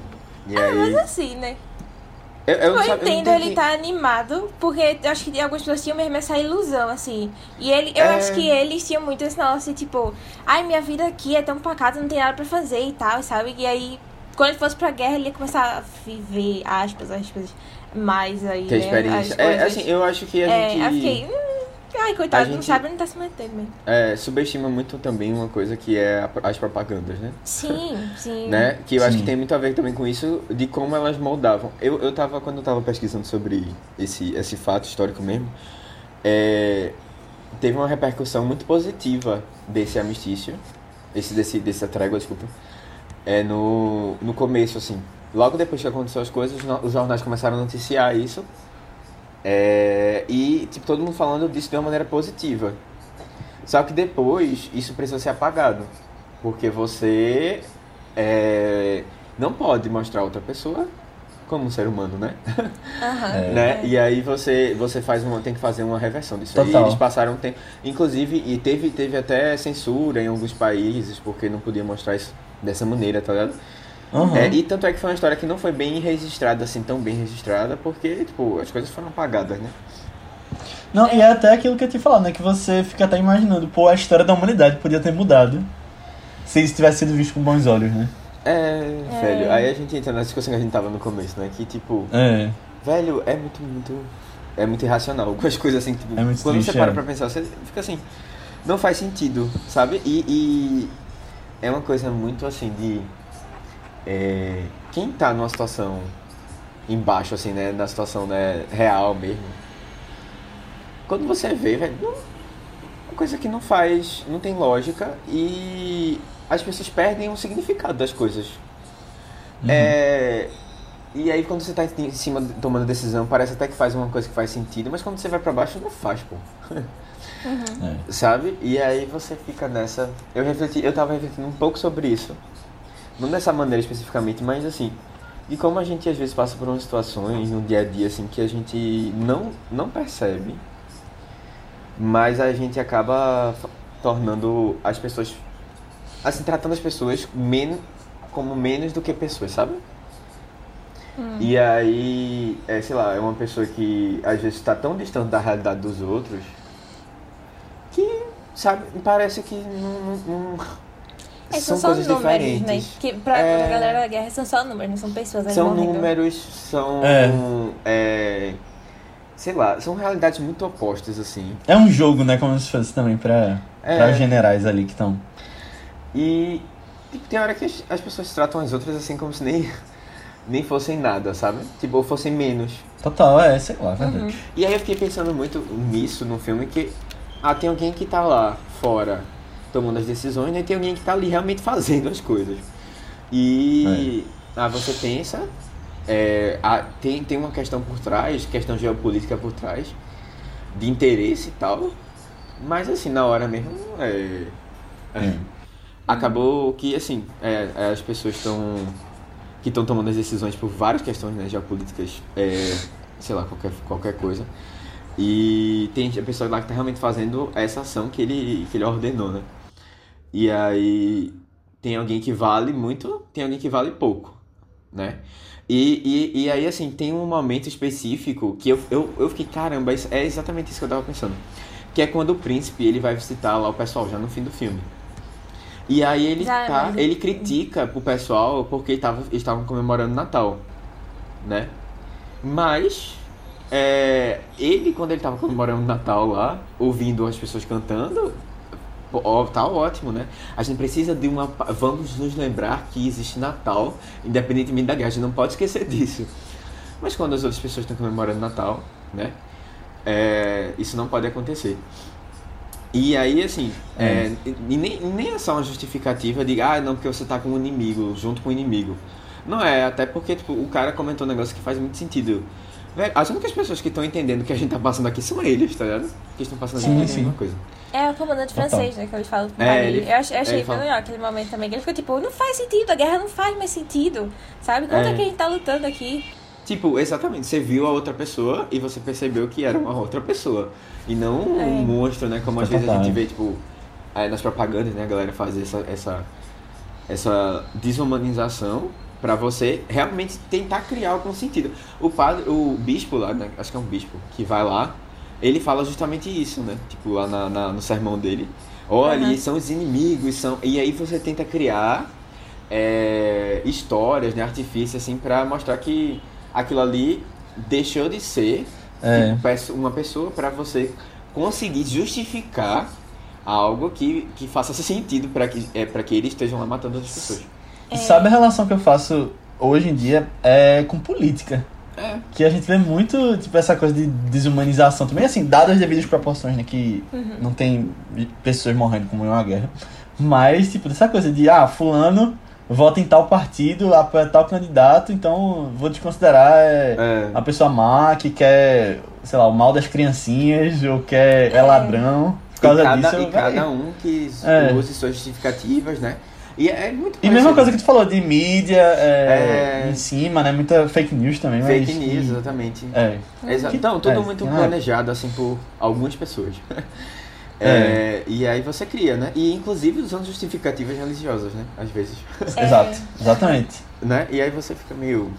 E aí. mas assim, né? Eu, eu, Eu sabe- eu entendo ele entendi. tá animado, porque eu acho que algumas pessoas tinham mesmo essa ilusão, assim. E ele, eu É. acho que eles tinham muito esse negócio, tipo, ai, minha vida aqui é tão pacata, não tem nada pra fazer e tal, sabe? E aí, quando ele fosse pra guerra, ele ia começar a viver, aspas, aspas, mais aí, Ter né? experiência. É, assim, eu acho que a É, gente. eu fiquei, hum, ai, coitado, a não gente- sabe, não tá se metendo mesmo. é, subestima muito também uma coisa que é a- as propagandas, né? Sim, sim. né? Que eu acho Sim. que tem muito a ver também com isso, de como elas moldavam. Eu, eu tava, quando eu tava pesquisando sobre esse, esse fato histórico mesmo, é, teve uma repercussão muito positiva desse armistício, esse, desse, dessa trégua, desculpa, é, no, no começo, assim. Logo depois que aconteceu as coisas, os jornais começaram a noticiar isso, é, e tipo, todo mundo falando disso de uma maneira positiva. Só que depois isso precisa ser apagado. Porque você é, não pode mostrar outra pessoa como um ser humano, né? É. né? E aí você, você faz uma, tem que fazer uma reversão disso. aí. Total. eles passaram um tempo. Inclusive, e teve, teve até censura em alguns países, porque não podia mostrar isso dessa maneira, tá ligado? Aham. É, e tanto é que foi uma história que não foi bem registrada, assim, tão bem registrada, porque, tipo, as coisas foram apagadas, né? Não, e é até aquilo que eu te falado, né? Que você fica até imaginando, pô, a história da humanidade podia ter mudado se isso tivesse sido visto com bons olhos, né? É, É. velho. Aí a gente entra nessa discussão que a gente tava no começo, né? Que, tipo, É. velho, é muito, muito. É muito irracional. Algumas coisas assim, tipo, É muito quando triste, você para é. pra pensar, você fica assim. Não faz sentido, sabe? E, e é uma coisa muito assim de. É, quem tá numa situação embaixo, assim, né? Na situação né, real mesmo. Quando você vê, velho, uma coisa que não faz, não tem lógica e as pessoas perdem o significado das coisas. É, e aí quando você tá em cima tomando decisão, parece até que faz uma coisa que faz sentido, mas quando você vai pra baixo não faz, pô. É. Sabe? E aí você fica nessa. Eu refleti, eu tava refletindo um pouco sobre isso. Não dessa maneira especificamente, mas assim, e como a gente às vezes passa por umas situações no dia a dia assim que a gente não não percebe, mas a gente acaba tornando as pessoas assim, tratando as pessoas men como menos do que pessoas, sabe? E aí, é, sei lá, é uma pessoa que às vezes está tão distante da realidade dos outros que, sabe, parece que não. não- não- É, são, são, só coisas números, diferentes. né? Que pra, É. galera da guerra são só números, não são pessoas ali São morrendo. números, são. É. é, sei lá, são realidades muito opostas, assim. É um jogo, né? Como se fosse também pra, É. pra generais ali que estão. E tipo, tem hora que as, as pessoas tratam as outras assim como se nem, nem fossem nada, sabe? Tipo, ou fossem menos. Total, é, sei lá, verdade. E aí eu fiquei pensando muito nisso no filme que ah, tem alguém que tá lá fora tomando as decisões, né? E tem alguém que tá ali realmente fazendo as coisas. E ah, você pensa, é, ah, tem, tem uma questão por trás, questão geopolítica por trás, de interesse e tal. Mas assim, na hora mesmo, é, é, É. acabou que assim, é, é, as pessoas estão que estão tomando as decisões por várias questões né, geopolíticas, é, sei lá, qualquer, qualquer coisa. E tem a pessoa lá que está realmente fazendo essa ação que ele, que ele ordenou, né? E aí tem alguém que vale muito, tem alguém que vale pouco, né? E, e, e aí, assim, tem um momento específico que eu, eu, eu fiquei, caramba, é exatamente isso que eu tava pensando. Que é quando o príncipe, ele vai visitar lá o pessoal, já no fim do filme. E aí ele, Já, tá, mas- ele critica pro pessoal porque tava, eles estavam comemorando Natal, né? Mas é, ele, quando ele tava comemorando Natal lá, ouvindo as pessoas cantando, ó, tá ótimo, né? A gente precisa de uma. Vamos nos lembrar que existe Natal, independentemente da guerra, a gente não pode esquecer disso. Mas quando as outras pessoas estão comemorando Natal, né? É, isso não pode acontecer. E aí, assim, é, e nem, nem é só uma justificativa de, ah, não, porque você tá com um inimigo, junto com o inimigo. Não é, até porque tipo, o cara comentou um negócio que faz muito sentido. Velho, as únicas pessoas que estão entendendo o que a gente tá passando aqui são eles, tá ligado? Que estão passando Sim, aqui a sim. mesma coisa. É o comandante francês, né? Que eles falam pro É, Paris. ele- Eu achei, eu achei ele fala- legal aquele momento também. Que ele ficou tipo, não faz sentido, a guerra não faz mais sentido. Sabe? Quanto é, É. que a gente tá lutando aqui? Tipo, exatamente, você viu a outra pessoa e você percebeu que era uma outra pessoa. E não um É. monstro, né? Como às vezes a gente é. vê, tipo, aí nas propagandas, né? A galera faz essa, essa, essa desumanização pra você realmente tentar criar algum sentido. O padre, o bispo lá, né? Acho que é um bispo, que vai lá, ele fala justamente isso, né? Tipo, lá na, na- no sermão dele. Olha, eles são os inimigos, são. E aí você tenta criar é, histórias, né, artifícios, assim, pra mostrar que aquilo ali deixou de ser É. tipo, uma pessoa pra você conseguir justificar algo que, que faça sentido pra que, é, pra que eles estejam lá matando outras pessoas. É. E sabe a relação que eu faço hoje em dia é com política. É. Que a gente vê muito, tipo, essa coisa de desumanização. Também, assim, dadas as devidas proporções, né? Que não tem pessoas morrendo como em uma guerra. Mas, tipo, dessa coisa de, ah, fulano vota em tal partido, apoia tal candidato, então vou desconsiderar é, É. uma pessoa má que quer, sei lá, o mal das criancinhas, ou quer, é, É. ladrão. Por causa e cada, disso, e cada um que É. use suas justificativas, né? E é muito E mesma coisa que tu falou de mídia é, É. em cima, né? Muita fake news também, mas. Fake news, exatamente. É. Que- Então, tudo é, muito é. planejado, assim, por algumas pessoas. É, e aí você cria, né? E inclusive usando justificativas religiosas, né? Às vezes. É. Exato, exatamente. né? E aí você fica meio.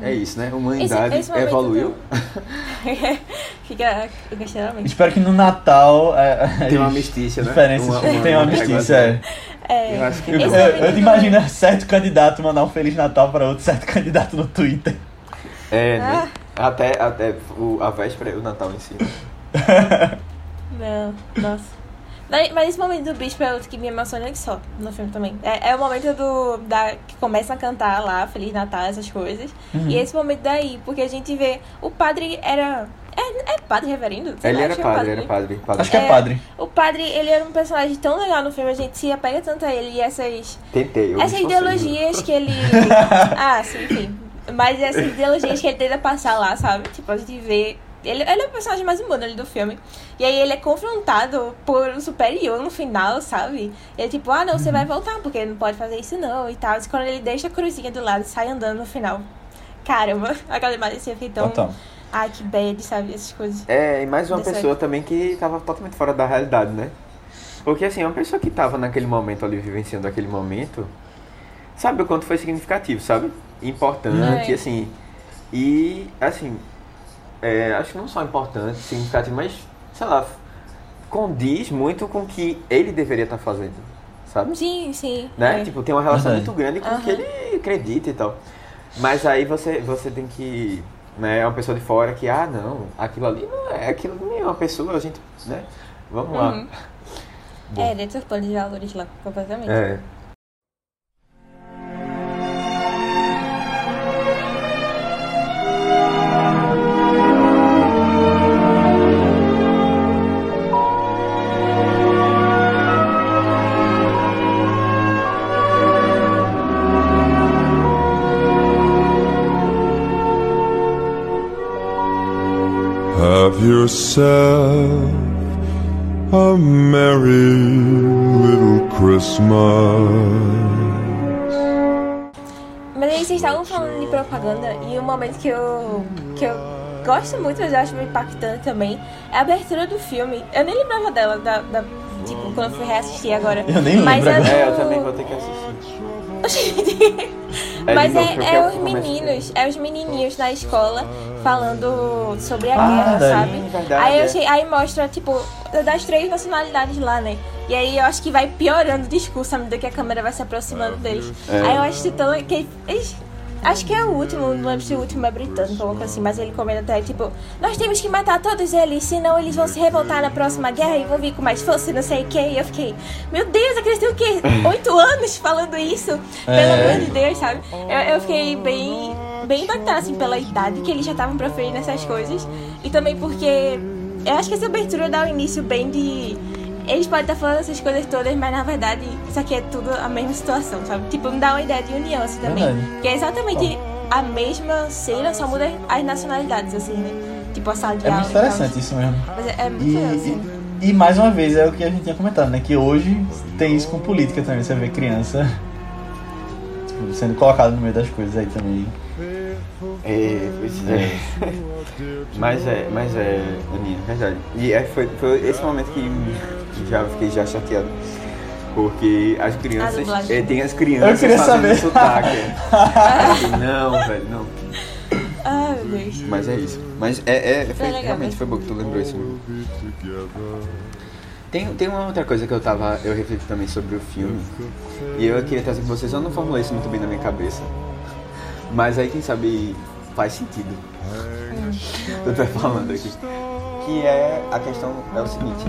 É isso, né? A Esse- humanidade esse momento evoluiu. Fica o questionamento. Espero que no Natal. É, Tem uma mistícia, né? Diferenças tem uma mistícia, é. É, Eu acho que não. Esse eu, imagino certo candidato mandar um Feliz Natal para outro certo candidato no Twitter. É, Ah. né? Até, até o, a véspera e o Natal em si. Não, nossa. Mas esse momento do bispo é outro que me emociona que só no filme também. É, é o momento do. Da, que começa a cantar lá, Feliz Natal, essas coisas. Uhum. E esse momento daí, porque a gente vê. O padre era. É, é padre reverendo? Sei Ele lá, era é padre, era padre. padre. Acho que é, É. padre. O padre, ele era um personagem tão legal no filme, a gente se apega tanto a ele e essas. Tentei. Eu essas ideologias que ele. ah, sim, enfim. Mas essas ideologias que ele tenta passar lá, sabe? Tipo, a gente vê. Ele, ele é o personagem mais humano ali do filme. E aí ele é confrontado por um superior no final, sabe? Ele tipo, ah não, você vai voltar, porque não pode fazer isso não e tal. E quando ele deixa a cruzinha do lado e sai andando no final. Caramba, aquela imagem assim, eu fiquei tão. Total. Ai, que bad, sabe? Essas coisas. É, e mais uma pessoa certo. também que tava totalmente fora da realidade, né? Porque assim, uma pessoa que tava naquele momento ali, vivenciando aquele momento, sabe o quanto foi significativo, sabe? Importante, É. assim. E, assim, é, acho que não só importante, significativo, mas, sei lá, condiz muito com o que ele deveria estar fazendo, sabe? Sim, sim. né? é. Tipo, tem uma relação Verdade. muito grande com o que Aham. ele acredita e tal. Mas aí você, você tem que, né, é uma pessoa de fora que, ah, não, aquilo ali não é, aquilo nem é uma pessoa, a gente, né? Vamos lá. Uhum. Bom. É, dentro dos planos de valores lá, completamente. É. yourself a merry little Christmas. Mas aí vocês estavam falando de propaganda e um momento que eu, que eu gosto muito, mas eu acho meio impactante também, é a abertura do filme. Eu nem lembrava dela, da, da- tipo, quando eu fui reassistir agora. Eu nem Mas lembro é agora. É, eu do- também vou ter que assistir. Gente, Mas é, porque é eu os meninos, é os menininhos na escola falando sobre a Ah, guerra, sabe? É verdade, aí, eu é. achei, aí mostra, tipo, das três nacionalidades lá, né? E aí eu acho que vai piorando o discurso à medida que a câmera vai se aproximando deles. É. Aí eu acho que tão. Que, eles- acho que é o último, não lembro se o último é britânico ou coisa assim, mas ele comenta até, tipo, nós temos que matar todos eles, senão eles vão se revoltar na próxima guerra e vão vir com mais força e não sei o que. E eu fiquei, meu Deus, eles têm o quê? Oito anos falando isso? Pelo É. amor de Deus, sabe? Eu, eu fiquei bem, bem impactada, assim, pela idade que eles já estavam proferindo essas coisas. E também porque eu acho que essa abertura dá o início bem de. Eles podem estar falando essas coisas todas, mas na verdade isso aqui é tudo a mesma situação, sabe? Tipo, me dá uma ideia de união, assim, também. Verdade. Que é exatamente a mesma cena, só muda as nacionalidades, assim, né? Tipo, a sala de É aula. muito e tal. interessante isso mesmo. Mas é, é muito E, legal, assim. e, e mais uma vez é o que a gente tinha comentado, né? Que hoje tem isso com política também. Você vê criança tipo, sendo colocada no meio das coisas aí também. É, pois é. Mas é, mas é, Aninha, verdade. E é, foi, foi esse momento que que já fiquei já chateado. Porque as crianças. É, tem as crianças fazendo saber. sotaque. Não, velho, não. Meu Deus. Mas é isso. Mas é, é, foi, Foi legal realmente mesmo. foi bom que tu lembrou isso. Tem, tem uma outra coisa que eu tava. Eu refleti também sobre o filme. E eu queria trazer com vocês, eu não formulei isso muito bem na minha cabeça. Mas aí quem sabe faz sentido. Eu tô falando aqui. Que é a questão é o seguinte.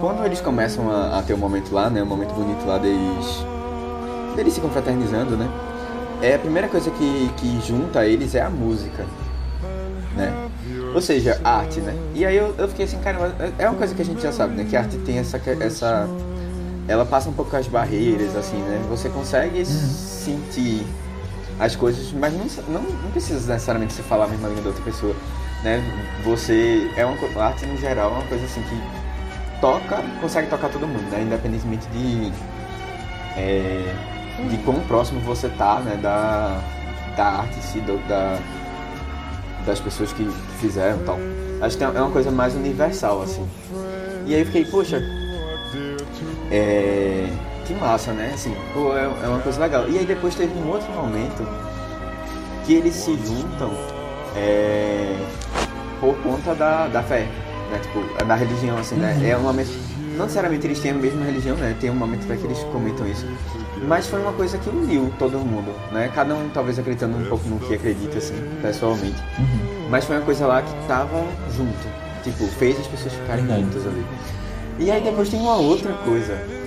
Quando eles começam a, a ter um momento lá, né? Um momento bonito lá deles. Deles se confraternizando, né? É a primeira coisa que, que junta eles é a música. Né? Ou seja, a arte, né? E aí eu, eu fiquei assim, cara, é uma coisa que a gente já sabe, né? Que a arte tem essa, essa. Ela passa um pouco as barreiras, assim, né? Você consegue sentir as coisas, mas não, não, não precisa necessariamente você falar a mesma língua da outra pessoa, né? Você é uma a arte no geral é uma coisa assim que toca, consegue tocar todo mundo, né? Independentemente de é, de quão próximo você tá, né? Da da arte em si, do- da das pessoas que fizeram tal. Acho que é uma coisa mais universal, assim. E aí eu fiquei, poxa, é, que massa, né? Assim, pô, é, é uma coisa legal. E aí depois teve um outro momento que eles se juntam é, por conta da, da fé, né? Tipo, da religião, assim, né? É um momento. Não necessariamente eles têm a mesma religião, né? Tem um momento que eles comentam isso. Mas foi uma coisa que uniu todo mundo, né? Cada um talvez acreditando um pouco no que acredita, assim, pessoalmente. Mas foi uma coisa lá que tava junto. Tipo, fez as pessoas ficarem Verdade. juntas ali. E aí depois tem uma outra coisa.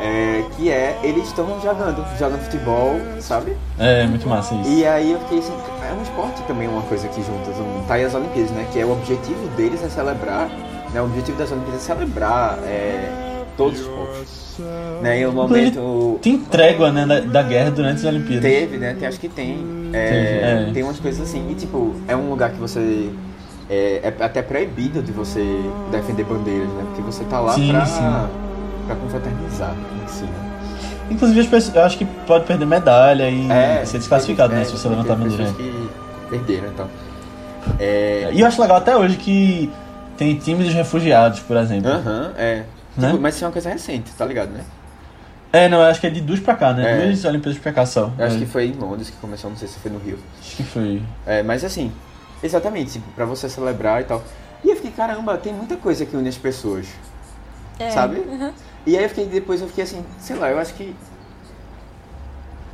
É, que é, eles estão jogando, jogando futebol, sabe? É muito massa isso. E aí eu fiquei assim, é um esporte também uma coisa que junta. Tá aí as Olimpíadas, né? Que é o objetivo deles é celebrar, né? O objetivo das Olimpíadas é celebrar é, todos os povos. Né? E o momento. Tem trégua, né, da, da guerra durante as Olimpíadas. Teve, né? Tem, acho que tem. É, Teve, é. Tem umas coisas assim. E tipo, é um lugar que você. É, é até proibido de você defender bandeiras, né? Porque você tá lá Sim, pra, sim. Pra confraternizar em si, né? Inclusive, as pessoas, eu acho que pode perder medalha e ser desclassificado, é, né, se você teve levantar a bandeira. que perderam, então. É, E eu acho legal até hoje que tem time dos refugiados, por exemplo. Aham, é. Né? Tipo, mas isso é uma coisa recente, tá ligado, né? É, não, eu acho que é de duas pra cá, né? É. Duas Olimpíadas pra cá só. Eu acho É, que foi em Londres que começou, não sei se foi no Rio. acho que foi. É, mas assim, exatamente, tipo, pra você celebrar e tal. E eu fiquei, caramba, tem muita coisa que une as pessoas, É. sabe? Uhum. E aí eu fiquei, depois eu fiquei assim, sei lá, eu acho que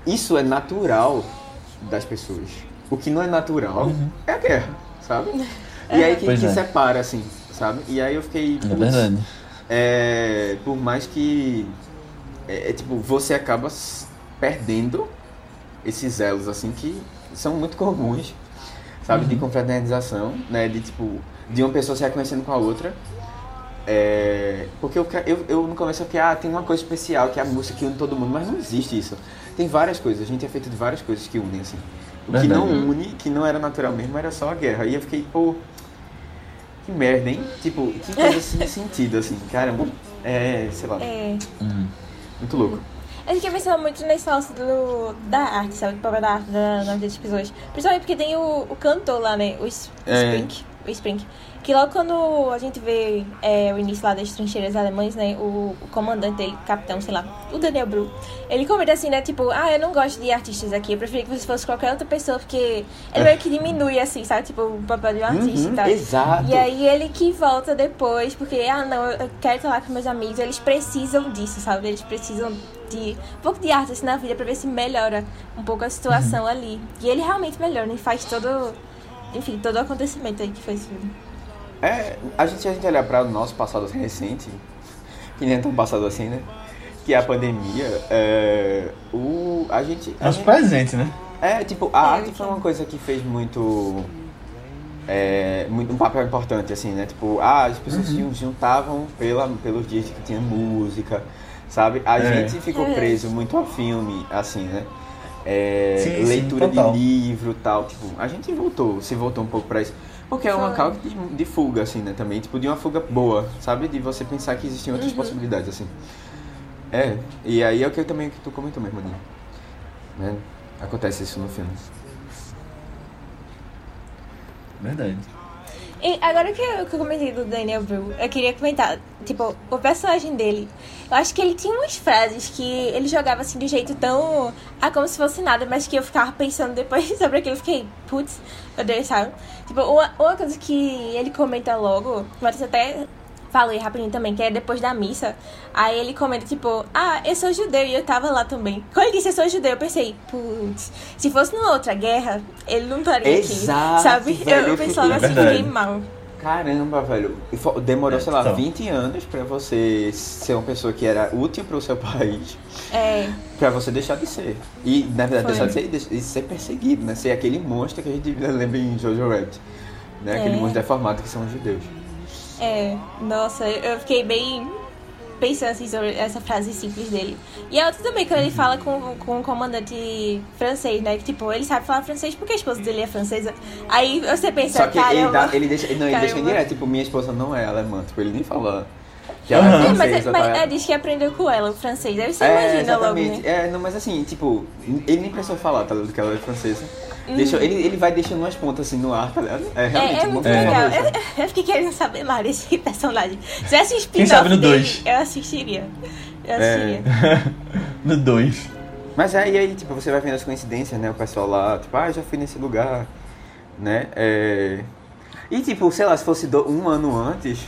isso é natural das pessoas. O que não é natural é a guerra, sabe? E aí que, que é. separa, assim, sabe? E aí eu fiquei. É putz, verdade. é, por mais que é, é, tipo você acaba perdendo esses elos assim que são muito comuns sabe de confraternização né de tipo de uma pessoa se reconhecendo com a outra é, porque eu, eu, eu no começo eu fiquei, ah, tem uma coisa especial que é a música que une todo mundo, mas não existe isso. Tem várias coisas, a gente é feito de várias coisas que unem, assim. O que não une, que não era natural mesmo, era só a guerra. E eu fiquei, pô, que merda, hein? Tipo, que coisa sem sentido, assim, caramba. É, sei lá, É. Hum. muito louco. Eu fiquei pensando muito nesse lance do, da arte, sabe? Do papel da arte na, na vida das pessoas. Principalmente porque tem o, o cantor lá, né? O S- É. O Spring. Que logo quando a gente vê é, o início lá das trincheiras alemães, né? O, o comandante dele, capitão, sei lá, o Daniel Bru, ele comenta assim, né? Tipo, ah, eu não gosto de artistas aqui, eu preferia que você fosse qualquer outra pessoa, porque ele meio que diminui, assim, sabe? Tipo, o papel de um artista Uhum, e tal. exato. E aí ele que volta depois, porque, ah, não, eu quero estar lá com meus amigos, eles precisam disso, sabe? Eles precisam de um pouco de arte assim na vida pra ver se melhora um pouco a situação Uhum. ali. E ele realmente melhora, e faz todo, enfim, todo o acontecimento aí que foi esse filme. É, a gente, se a gente olhar para o nosso passado recente, que nem é tão passado assim, né? Que é a pandemia, é, o, a gente... a É os gente- presentes, né? É, tipo, a É, arte foi uma coisa que fez muito. É, muito um papel importante, assim, né? Tipo, ah, as pessoas se juntavam pela, pelos dias que tinha música, sabe? A É. gente ficou É. preso muito a filme, assim, né? É, Sim, sim, leitura total. de livro tal, tipo, a gente voltou, se voltou um pouco pra isso. Porque é uma causa de, de fuga, assim, né? Também, tipo, de uma fuga boa, sabe? De você pensar que existiam outras Uhum. possibilidades, assim. É, e aí é o que eu também que tu comentou mesmo, Aninha. Né? Acontece isso no filme. Verdade. E agora que eu, que eu comentei do Daniel Bru, eu queria comentar, tipo, o personagem dele. Eu acho que ele tinha umas frases que ele jogava assim de jeito tão. Ah, como se fosse nada, mas que eu ficava pensando depois sobre aquilo. Eu fiquei, putz, meu Deus, sabe? Tipo, uma, uma coisa que ele comenta logo, mas eu até falei rapidinho também, que é depois da missa. Aí ele comenta, tipo, ah, eu sou judeu e eu tava lá também. Quando ele disse eu sou judeu, eu pensei, putz, se fosse numa outra guerra, ele não estaria Exato, aqui. Sabe? velho, eu, pensava assim, fiquei mal. Caramba, velho. Demorou, É, sei lá, então. 20 anos pra você ser uma pessoa que era útil pro seu país, É, pra você deixar de ser. E, na verdade, Foi. deixar de ser e ser perseguido, né? Ser aquele monstro que a gente lembra em Jojo Rabbit. Né? Aquele É. monstro deformado que são os judeus. É, nossa, eu fiquei bem pensando assim sobre essa frase simples dele. E a outra também, quando ele fala com, com um comandante francês, né? Que tipo, ele sabe falar francês porque a esposa dele é francesa. Aí você pensa, Só que ele, dá, ele deixa. Não, ele deixa direto, tipo, minha esposa não é alemã. Tipo, ele nem fala que ela é É, mas, francesa. mas tá? é, diz que aprendeu com ela o francês. Aí você É, imagina logo, exatamente. né? É, não, mas assim, tipo, ele nem precisou falar, tá ligado? Que ela é francesa. Uhum. Deixou, ele, ele vai deixando umas pontas assim no ar, tá ligado? É realmente É, é muito legal. Eu, eu fiquei querendo saber mais desse personagem. Se tivesse um Quem sabe spin-off no dele, dois? eu assistiria. Eu É. assistiria. no 2. Mas aí, aí, tipo, você vai vendo as coincidências, né? O pessoal lá, tipo, ah, já fui nesse lugar, né? É... E, tipo, sei lá, se fosse do- um ano antes,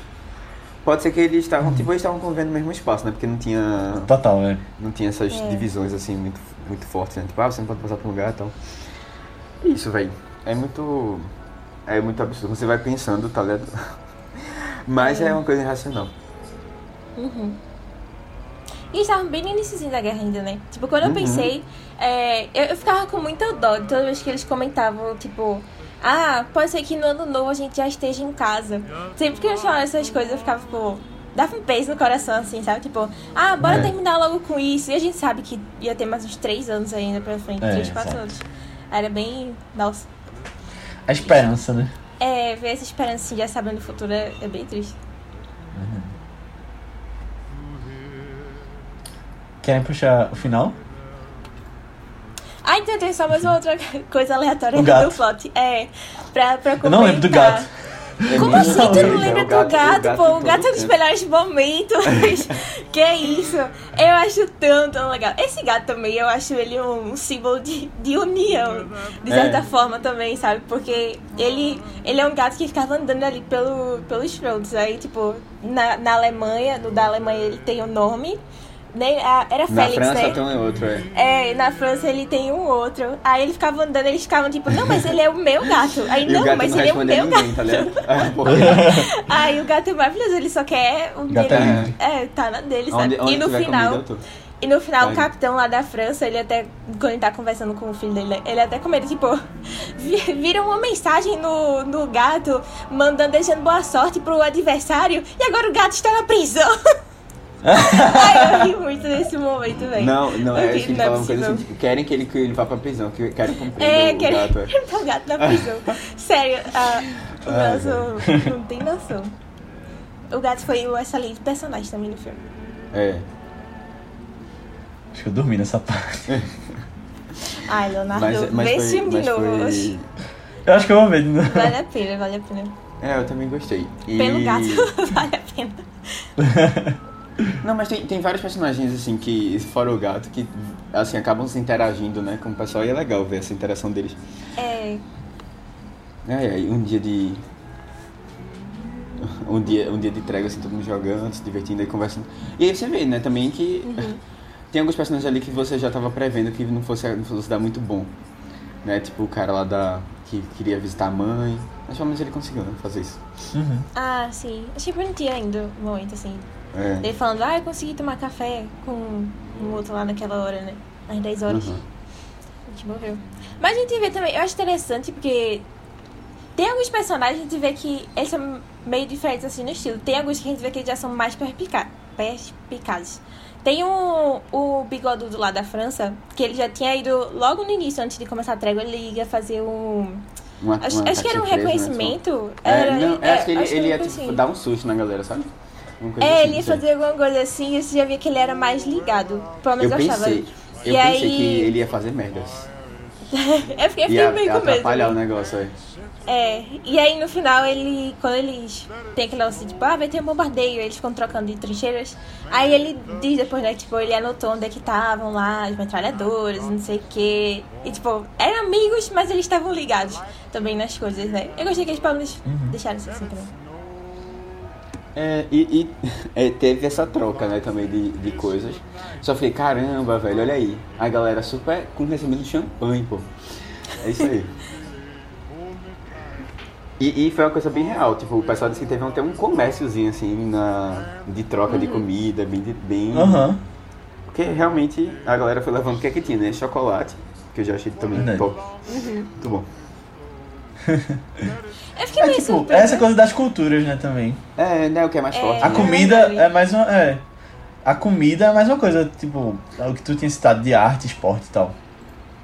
pode ser que eles estavam, tipo, eles estavam convivendo no mesmo espaço, né? Porque não tinha, Total, né? não tinha essas É. divisões, assim, muito, muito fortes, né? Tipo, ah, você não pode passar por um lugar e tal. Isso, velho. É muito... É muito absurdo. Você vai pensando, tá ligado? Mas é uma coisa irracional. Uhum. E estavam bem no início da guerra ainda, né? Tipo, quando eu Uhum. pensei, é, eu, eu ficava com muita dó de toda vez que eles comentavam, tipo, ah, pode ser que no ano novo a gente já esteja em casa. Sempre que eles falavam essas coisas, eu ficava, tipo, dava um peso no coração, assim, sabe? Tipo, ah, bora É. terminar logo com isso. E a gente sabe que ia ter mais uns três anos ainda pra frente, É, três, quatro exato. anos. Era bem. Nossa. A esperança, né? É, ver essa esperança assim, já sabendo o futuro é, é bem triste. Querem puxar o final? Ah, então tem só mais uma outra coisa aleatória do plot. É, pra, pra Eu não lembro do comentar. gato. Como É assim tu não é lembra do gato, pô? O gato é um dos melhores momentos. que isso? Eu acho tão, tão legal. Esse gato também, eu acho ele um símbolo de, de união, de certa É. forma também, sabe? Porque ele, ele é um gato que ficava andando ali pelo, pelos fronts. Aí, tipo, na, na Alemanha, no da Alemanha ele tem o nome. Né? A- Era Na Félix, França né? tem um outro, é. É, na França ele tem um outro. Aí ele ficava andando, eles ficavam tipo, não, mas ele é o meu gato. Aí, E não, gato mas não ele é o meu ninguém, gato. tá? É, porque Aí o gato é maravilhoso, ele só quer o Gato é dele. livre. É, tá na dele, sabe? onde, onde e no final. comida. E no final, Vai. o capitão lá da França, ele até, quando ele tá conversando com o filho dele, ele até comenta, tipo, vi- vira uma mensagem no, no gato, mandando, desejando boa sorte pro adversário, e agora o gato está na prisão. Ai, eu ri muito nesse momento, velho. Não, não, é acho que ele é fala uma coisa assim, tipo, querem que ele, que ele vá pra prisão, que querem cumprir É, o quer gato. é. tá o gato na prisão. Sério, a, o Ai, nosso não tem noção. O gato foi um excelente personagem também no filme. É. Acho que eu dormi nessa parte. Ai, Leonardo, Mas, mas vê foi, esse filme de novo. foi- Eu acho que eu vou ver de novo. Vale a pena, vale a pena. É, eu também gostei. E... Pelo gato, vale a pena. Não, mas tem, tem vários personagens, assim, que, fora o gato, que, assim, acabam se interagindo, né, com o pessoal e é legal ver essa interação deles. É, É, é, um dia de... Um dia, um dia de trégua, assim, todo mundo jogando, se divertindo e conversando. E aí você vê, né, também que tem alguns personagens ali que você já tava prevendo que não fosse, não fosse dar muito bom. Né, tipo o cara lá da... que queria visitar a mãe. Mas pelo menos ele conseguiu, né, fazer isso. Uhum. ah, sim. Achei bonitinho ainda o momento, assim. É. Ele falando, ah, eu consegui tomar café com um outro lá naquela hora, né? Às 10 horas. Uhum. A gente morreu. Mas a gente vê também, eu acho interessante porque tem alguns personagens que a gente vê que eles são meio diferentes assim no estilo. Tem alguns que a gente vê que eles já são mais perspica perspicazes. Tem o, o bigodudo lá da França, que ele já tinha ido logo no início, antes de começar a trégua, ele ia fazer um. Uma- Acho, uma acho que era um né, reconhecimento. É, Era, não, é, acho que ele, acho ele ia tipo, assim. dar um susto na galera, sabe? É, assim, ele ia sei. fazer alguma coisa assim e você já via que ele era mais ligado. Pelo Eu menos eu, achava. pensei, eu e pensei aí. que ele ia fazer merdas. eu fiquei, eu Ia, meio com medo. atrapalhar o né? negócio aí. É, e aí no final ele, quando eles tem aquele lance tipo, ah, vai ter um bombardeio, eles ficam trocando de trincheiras. Aí ele diz depois, né, tipo, ele anotou onde é que estavam lá, as metralhadoras, não sei o quê. E tipo, eram amigos, mas eles estavam ligados também nas coisas, né? Eu gostei que eles pelo menos deixaram isso assim também. É, e e, é, teve essa troca, né, também de, de coisas. Só falei, caramba, velho, olha aí. A galera super com recebendo champanhe, pô. É isso aí. E, e foi uma coisa bem real, tipo, o pessoal disse que teve até um comérciozinho, assim, na, de troca de comida, bem... de- bem Aham. Porque realmente a galera foi levando o que é que tinha, né? Chocolate, que eu já achei também Verdade. top. Uhum. Muito bom. Eu fiquei É meio tipo, surpresa. essa coisa das culturas, né, também. É, né? O que é mais É. forte. A né? comida é mais uma. É. A comida é mais uma coisa, tipo, o que tu tinha citado de arte, esporte e tal.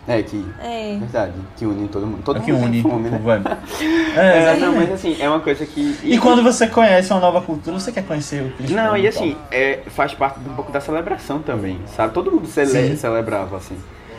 É, que. É. Verdade, que une todo mundo. Todo É que mundo une fome, né? É, É, não, mas exatamente. assim, é uma coisa que. E quando você conhece uma nova cultura, você quer conhecer o que Não, e assim, é, faz parte um pouco da celebração também, sabe? Todo mundo cele Sim. celebrava, assim.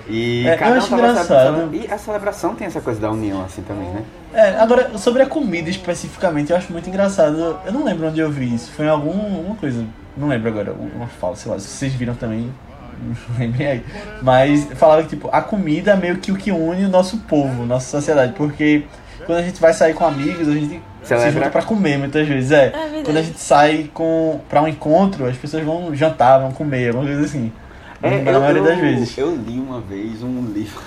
E É, eu cada um tava engraçado. E a celebração tem essa coisa da união, assim, também, né? É, agora, sobre a comida especificamente, eu acho muito engraçado. Eu não lembro onde eu vi isso. Foi em alguma coisa. Não lembro agora, uma fala, sei lá. Se vocês viram também, não lembrem aí. Mas falava que, tipo, a comida é meio que o que une o nosso povo, nossa sociedade. Porque quando a gente vai sair com amigos, a gente se Celebra. junta pra comer muitas vezes. É. verdade. quando a gente sai com, pra um encontro, as pessoas vão jantar, vão comer, alguma coisa assim. É, na eu, maioria das vezes. Eu li uma vez um livro.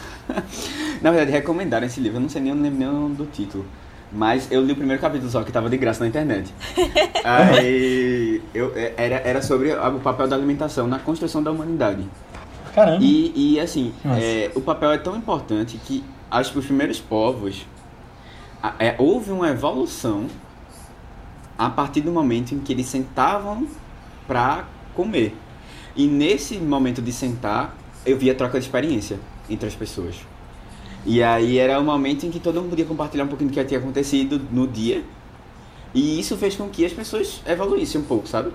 na verdade, recomendaram esse livro. Eu não sei nem, nem, nem o nome do título. Mas eu li o primeiro capítulo só, que tava de graça na internet. Aí eu, é, era, era sobre o papel da alimentação na construção da humanidade. Caramba. E, e assim, é, o papel é tão importante que acho que os primeiros povos é, houve uma evolução a partir do momento em que eles sentavam para comer. E nesse momento de sentar, eu via troca de experiência entre as pessoas. E aí era o momento em que todo mundo podia compartilhar um pouquinho do que tinha acontecido no dia. E isso fez com que as pessoas evoluíssem um pouco, sabe?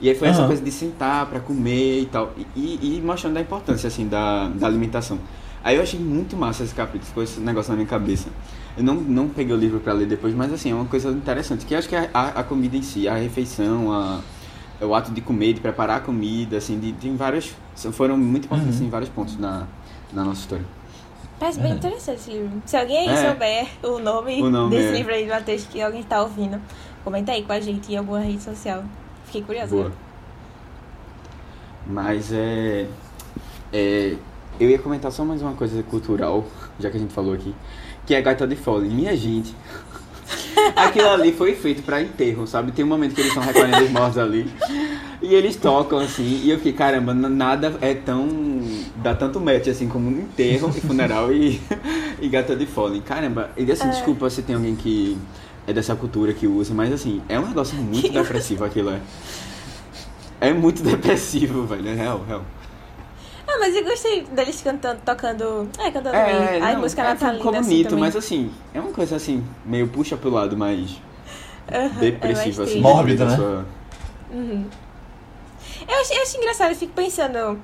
E aí foi essa Aham. coisa de sentar para comer e tal. E, e- e mostrando a importância, assim, da, da alimentação. Aí eu achei muito massa esse capítulo, ficou esse negócio na minha cabeça. Eu não, não peguei o livro para ler depois, mas assim, é uma coisa interessante. Que eu acho que a, a, a comida em si, a refeição, a, o ato de comer, de preparar a comida, assim, de, tem vários. Foram muito importantes Uhum. em vários pontos na, na nossa história. Parece bem interessante esse livro. Se alguém aí É. souber o nome, O nome, desse é. livro aí, Matheus, que alguém tá ouvindo, comenta aí com a gente em alguma rede social. Fiquei curiosa. Boa. Mas é, é. Eu ia comentar só mais uma coisa cultural, já que a gente falou aqui, que é a gaita de fole. Minha gente. Aquilo ali foi feito pra enterro, sabe? Tem um momento que eles estão recolhendo os mortos ali. E eles tocam assim, e eu fiquei, caramba, nada é tão. dá tanto match assim como um enterro e funeral e, e gata de fole. Caramba, e assim, desculpa se tem alguém que é dessa cultura que usa, mas assim, é um negócio muito depressivo aquilo, é. É muito depressivo, velho, é real, real. Ah, mas eu gostei deles cantando, tocando. É, cantando É, também. A não, música é, natalina. ficou assim, bonito, também. mas assim, é uma coisa assim, meio puxa pro lado mais Aham, depressivo, é assim. triste. Mórbido, da né? sua- Uhum. Eu acho, eu acho engraçado, eu fico pensando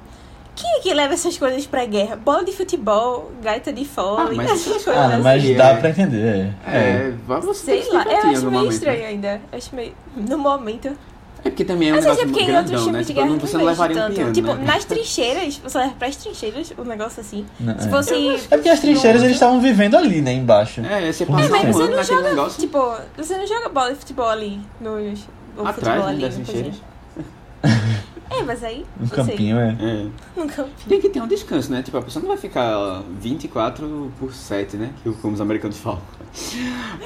Quem é que leva essas coisas pra guerra? Bola de futebol, gaita de fole, Ah, mas essas coisas Ah, assim. mas é. dá pra entender. É. É, tem Sei lá, eu acho meio momento. estranho ainda. Acho meio. No momento. É porque também é um sei se negócio é porque muito em outros grandão, né? filmes de Tipo, guerra não, você não vejo levaria um tanto. piano, tipo, né? nas trincheiras, você leva pras trincheiras um negócio assim. Não, Se é. fosse. É porque as trincheiras eles estavam vivendo ali, né, embaixo. É, você passa muito Mas um você ano não naquele joga. negócio. Tipo, você não joga bola de futebol ali nos. Ou atrás, futebol né, ali, das no trincheiras. É, mas aí. Não sei. campinho, é. É. No campinho. Tem que ter um descanso, né? Tipo, a pessoa não vai ficar 24 por 7, né? Que como os americanos falam.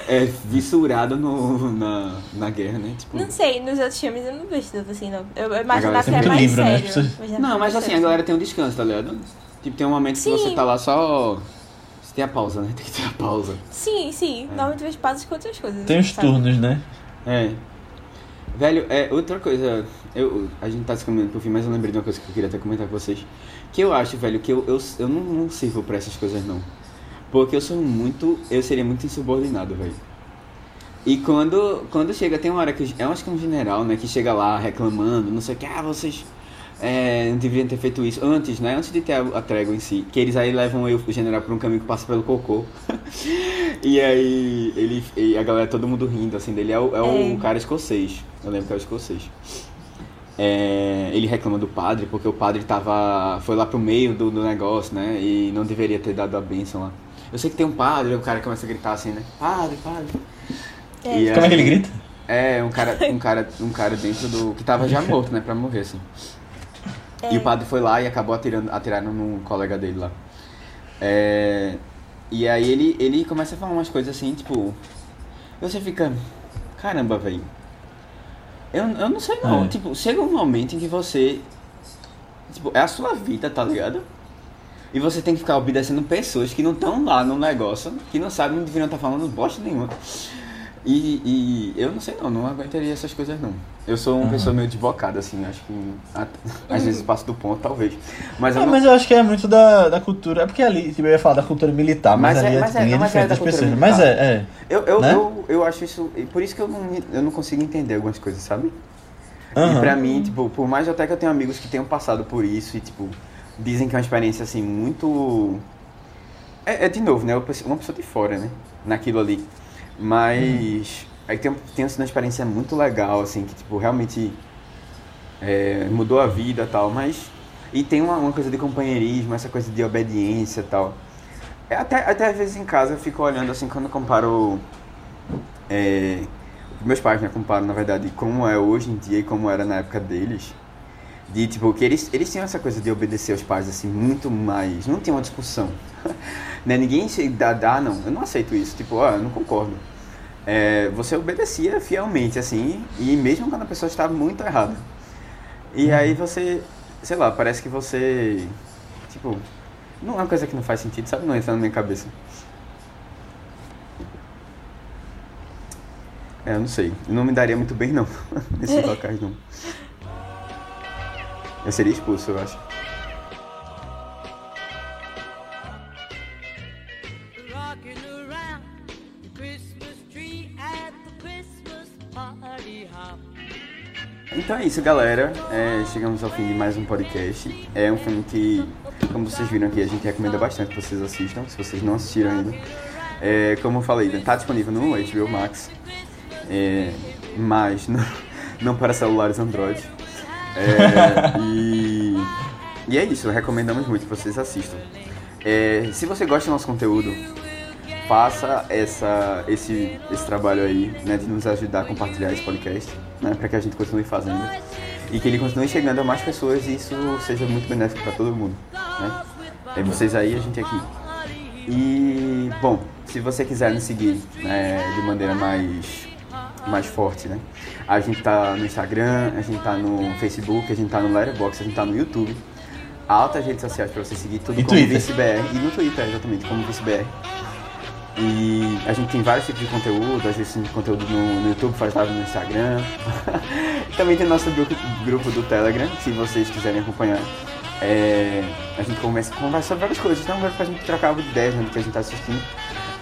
É vissurado no, na, na guerra, né? Tipo, Não sei, nos outros filmes eu não vejo tanto assim, não. Eu imaginava que era mais livro, né? sério. Pessoas- Imaginava Não, que mas assim, a galera tem um descanso, tá ligado? Tipo, tem um momento que Sim. você tá lá só. Você tem a pausa, né? Tem que ter a pausa. Sim, sim. Normalmente eu vejo pausas com outras coisas. Tem os sabe? turnos, né? É. Velho, é outra coisa. Eu, a gente tá se caminhando pro fim, mas eu lembrei de uma coisa que eu queria até comentar com vocês. Que eu acho, velho, que eu, eu, eu não, não sirvo pra essas coisas, não. Porque eu sou muito. Eu seria muito insubordinado, velho. E quando, quando chega, tem uma hora que. Eu acho que é um general, né? Que chega lá reclamando, não sei o que, ah, vocês. É, não deveriam ter feito isso antes, né? Antes de ter a, a trégua em si. Que eles aí levam eu, o general, por um caminho que passa pelo cocô. e aí ele, e a galera, todo mundo rindo assim dele. É o, é o É. cara escocês. Eu lembro que é o escocês. É, ele reclama do padre porque o padre tava, foi lá pro meio do, do negócio, né? E não deveria ter dado a bênção lá. Eu sei que tem um padre, o cara começa a gritar assim, né? Padre, padre. É. E Como é que ele grita? É, um cara, um cara, um cara dentro do. que tava já morto, né? Pra morrer, assim. E o padre foi lá e acabou atirando, atirando num colega dele lá. É, e aí ele, ele começa a falar umas coisas assim, tipo. Você fica. Caramba, velho. Eu, eu não sei não. É. Tipo, chega um momento em que você. Tipo, é a sua vida, tá ligado? E você tem que ficar obedecendo pessoas que não estão lá no negócio, que não sabem, não deveriam estar falando bosta nenhuma. E, e eu não sei não, não aguentaria essas coisas não. Eu sou uma Aham. pessoa meio desbocada, assim, acho que a- às vezes passo do ponto, talvez. Mas eu É, não, mas eu acho que é muito da, da cultura. É porque ali, tipo, eu ia falar da cultura militar, mas, Mas é- ali é, mas é- ninguém é mas é diferente da das cultura pessoas. militar. Mas é, é. eu, eu, né? eu, eu acho isso. e Por isso que eu não, eu não consigo entender algumas coisas, sabe? E Aham. pra mim, tipo, por mais até que eu tenha amigos que tenham passado por isso e, tipo, dizem que é uma experiência, assim, muito... É, é de novo, né? Uma pessoa uma pessoa de fora, né? Naquilo ali. Mas... Aí tem, tem uma experiência muito legal, assim, que, tipo, realmente é, mudou a vida tal, mas... E tem uma, uma coisa de companheirismo, essa coisa de obediência tal. É, até, até às vezes em casa eu fico olhando, assim, quando eu comparo... É, meus pais, né, comparam, na verdade, como é hoje em dia e como era na época deles. De, tipo, que eles, eles tinham essa coisa de obedecer aos pais, assim, muito mais. Não tinha uma discussão. né? Ninguém dá, dá, não. Eu não aceito isso. Tipo, ó, eu não concordo. É, você obedecia fielmente, assim, e mesmo quando a pessoa estava muito errada. E aí você, sei lá, parece que você. Tipo, não é uma coisa que não faz sentido, sabe? Não entra na minha cabeça. É, eu não sei. Eu não me daria muito bem, não. Nesses locais, não. Eu seria expulso, eu acho. Então é isso, galera. É, chegamos ao fim de mais um podcast. É um filme que, como vocês viram aqui, a gente recomenda bastante que vocês assistam, se vocês não assistiram ainda. É, como eu falei, está disponível no HBO Max, é, mas não, não para celulares Android. É, e, e é isso, recomendamos muito que vocês assistam. É, se você gosta do nosso conteúdo, faça essa, esse, esse trabalho aí, né, de nos ajudar a compartilhar esse podcast, né, para que a gente continue fazendo e que ele continue chegando a mais pessoas e isso seja muito benéfico para todo mundo, né? É vocês aí, a gente aqui. E bom, se você quiser nos seguir né, de maneira mais mais forte, né? A gente tá no Instagram, a gente tá no Facebook, a gente tá no Letterboxd, a gente tá no YouTube. Altas redes sociais para você seguir tudo E como. ViceBR. E no Twitter, exatamente, como ViceBR. E a gente tem vários tipos de conteúdo, às vezes tem conteúdo no, no YouTube, faz live no Instagram. Também tem nosso grupo, grupo do Telegram, se vocês quiserem acompanhar. É, a gente conversa, conversa sobre várias coisas, então pra gente trocar ideias né, do que a gente tá assistindo.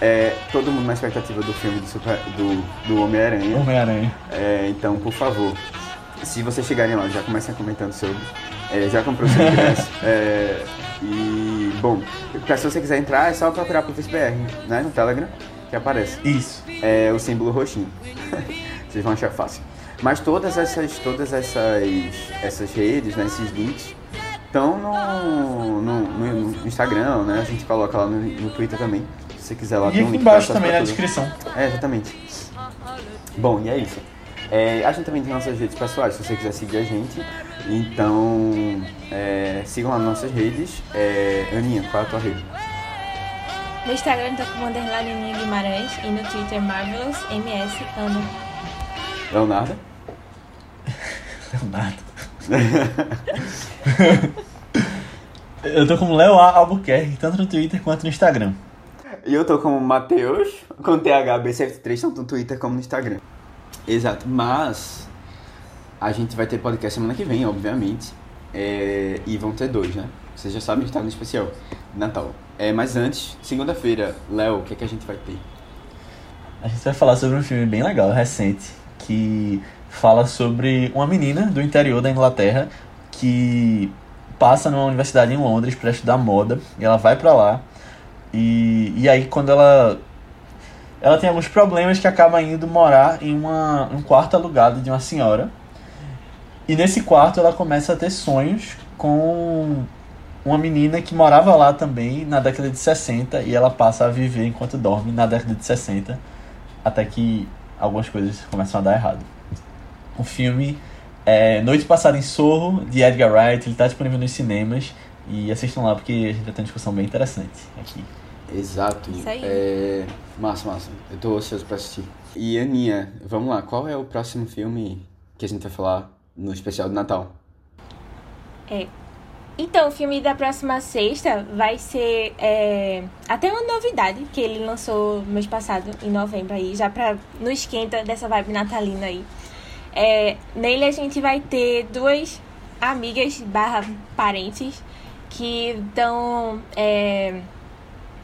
É, todo mundo na expectativa do filme do, super- do, do Homem-Aranha. Homem-Aranha. É, então, por favor, se vocês chegarem lá, já comecem comentando sobre. É, já comprou seu ingresso. E, bom, pra, se você quiser entrar, é só procurar por VSBR, né? No Telegram, que aparece. Isso. É o símbolo roxinho. Vocês vão achar fácil. Mas todas essas, todas essas, essas redes, né, esses links, estão no, no, no- Instagram, né? A gente coloca lá no, no Twitter também. Se você quiser lá, E tem um aqui link pra embaixo também na descrição. É, exatamente. Bom, e é isso. É, a gente também tem nossas redes pessoais, se você quiser seguir a gente. Então, é, sigam lá nas nossas redes. É, Aninha, qual é a tua rede? No Instagram eu tô com underline Aninha Guimarães e no Twitter Marvelous MS Ana. Leonardo? Leonardo. Eu tô como Leo A. Albuquerque, tanto no Twitter quanto no Instagram. E eu tô como Matheus, com THB73, tanto no Twitter como no Instagram. Exato, mas a gente vai ter podcast semana que vem, obviamente. É, e vão ter dois, né? Vocês já sabem que tá no especial de Natal. É, mas antes, segunda-feira, Léo, o que, é que a gente vai ter? A gente vai falar sobre um filme bem legal, recente, que fala sobre uma menina do interior da Inglaterra que passa numa universidade em Londres para estudar moda e ela vai para lá e, e aí quando ela ela tem alguns problemas que acaba indo morar em uma, um quarto alugado de uma senhora e nesse quarto ela começa a ter sonhos com uma menina que morava lá também na década de 60 e ela passa a viver enquanto dorme na década de 60 até que algumas coisas começam a dar errado. O filme é Noite Passada em Sorro, de Edgar Wright, ele está disponível nos cinemas e assistam lá porque a gente vai ter uma discussão bem interessante aqui. Exato. Isso aí. É... Massa, massa. Eu tô ansioso pra assistir. E Aninha, vamos lá, qual é o próximo filme que a gente vai falar no especial de Natal? É. Então, o filme da próxima sexta vai ser é, até uma novidade que ele lançou mês passado, em novembro aí, já pra no esquenta dessa vibe natalina aí. É, nele a gente vai ter duas amigas barra parentes que estão é,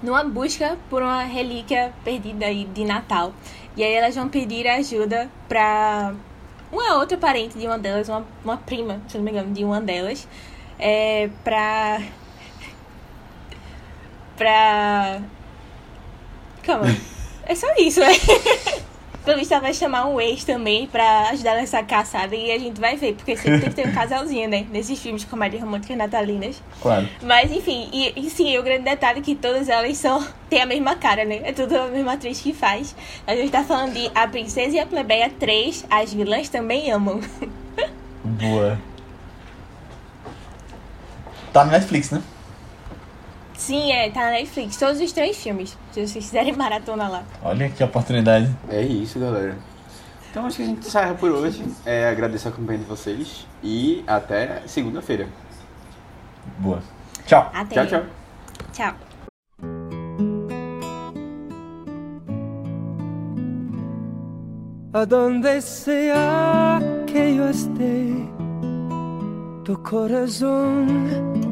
numa busca por uma relíquia perdida aí de Natal. E aí elas vão pedir ajuda pra uma outra parente de uma delas, uma, uma prima, se não me engano, de uma delas, é, pra. pra. Calma. É só isso, né? Ela vai chamar um ex também pra ajudar nessa caçada e a gente vai ver, porque sempre tem que ter um casalzinho, né? Nesses filmes de comédia romântica natalinas. Claro. Mas enfim, e, e sim, o grande detalhe é que todas elas são. têm a mesma cara, né? É tudo a mesma atriz que faz. A gente tá falando de A Princesa e a Plebeia 3, as vilãs também amam. Boa. Tá no Netflix, né? Sim, é, tá na Netflix, todos os três filmes. Se vocês quiserem maratona lá. Olha que oportunidade. É isso, galera. Então acho que a gente encerra por hoje. É, agradeço a companhia de vocês e até segunda-feira. Boa. Tchau. Até. Tchau, tchau. Tchau. A donde sea que yo esté, tu corazón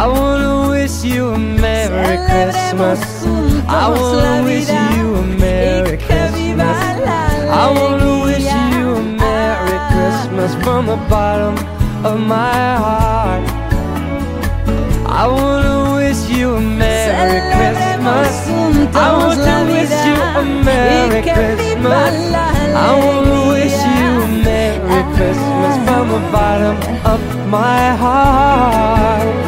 I wanna wish you a Merry Christmas. I wanna wish you a Merry Christmas. I wanna wish you a Merry Christmas from the bottom of my heart. I wanna wish you a Merry Christmas. I want to wish you a Merry Christmas. I wanna wish you a Merry Christmas from from the bottom of my heart.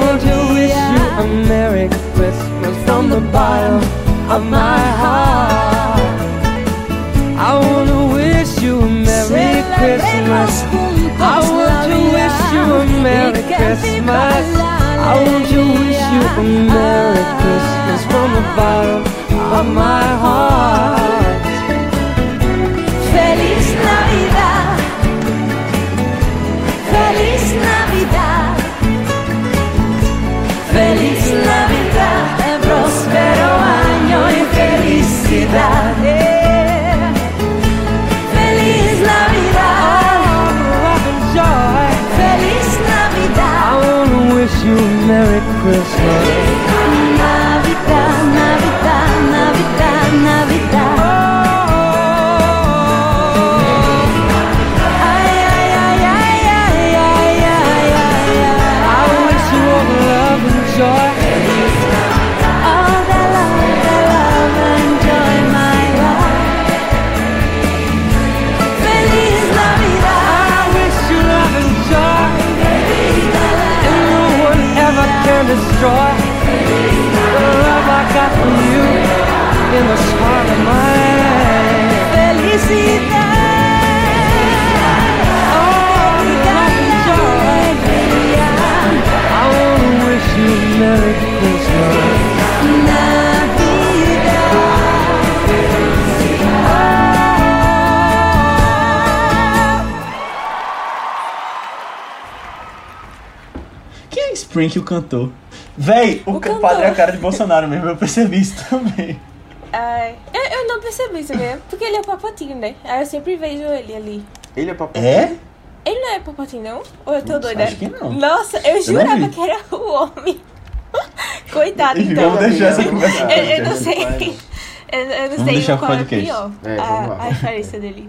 Want to wish you a. Merry Christmas from the bottom of my heart. I wanna wish you a Merry Christmas. I want to wish you a Merry Christmas. I want to wish you a Merry. Christmas from the bottom of my heart. Felicidad. Yeah. Feliz Navidad. Love and joy. Feliz I wanna wish you a Merry Christmas. In the heart of my life. Felicidad. Oh, love and joy. I wanna wish you a Merry Christmas. Quem é Spring que o cantou? Véi, o, O ca- cantor. padre é a cara de Bolsonaro mesmo, eu percebi isso também. Ai, eu, eu não percebi, sabia? Porque ele é o papatinho, né? Aí eu sempre vejo ele ali. Ele é papai. É? Ele não é papatinho, não? Ou eu tô Não, doida? acho que não. Nossa, eu jurava que era o homem. Coitado, então. vamos deixar essa conversa Eu, eu não sei. Eu, eu não Vamos sei qual é podcast. pior. É, lá. a, a diferença dele.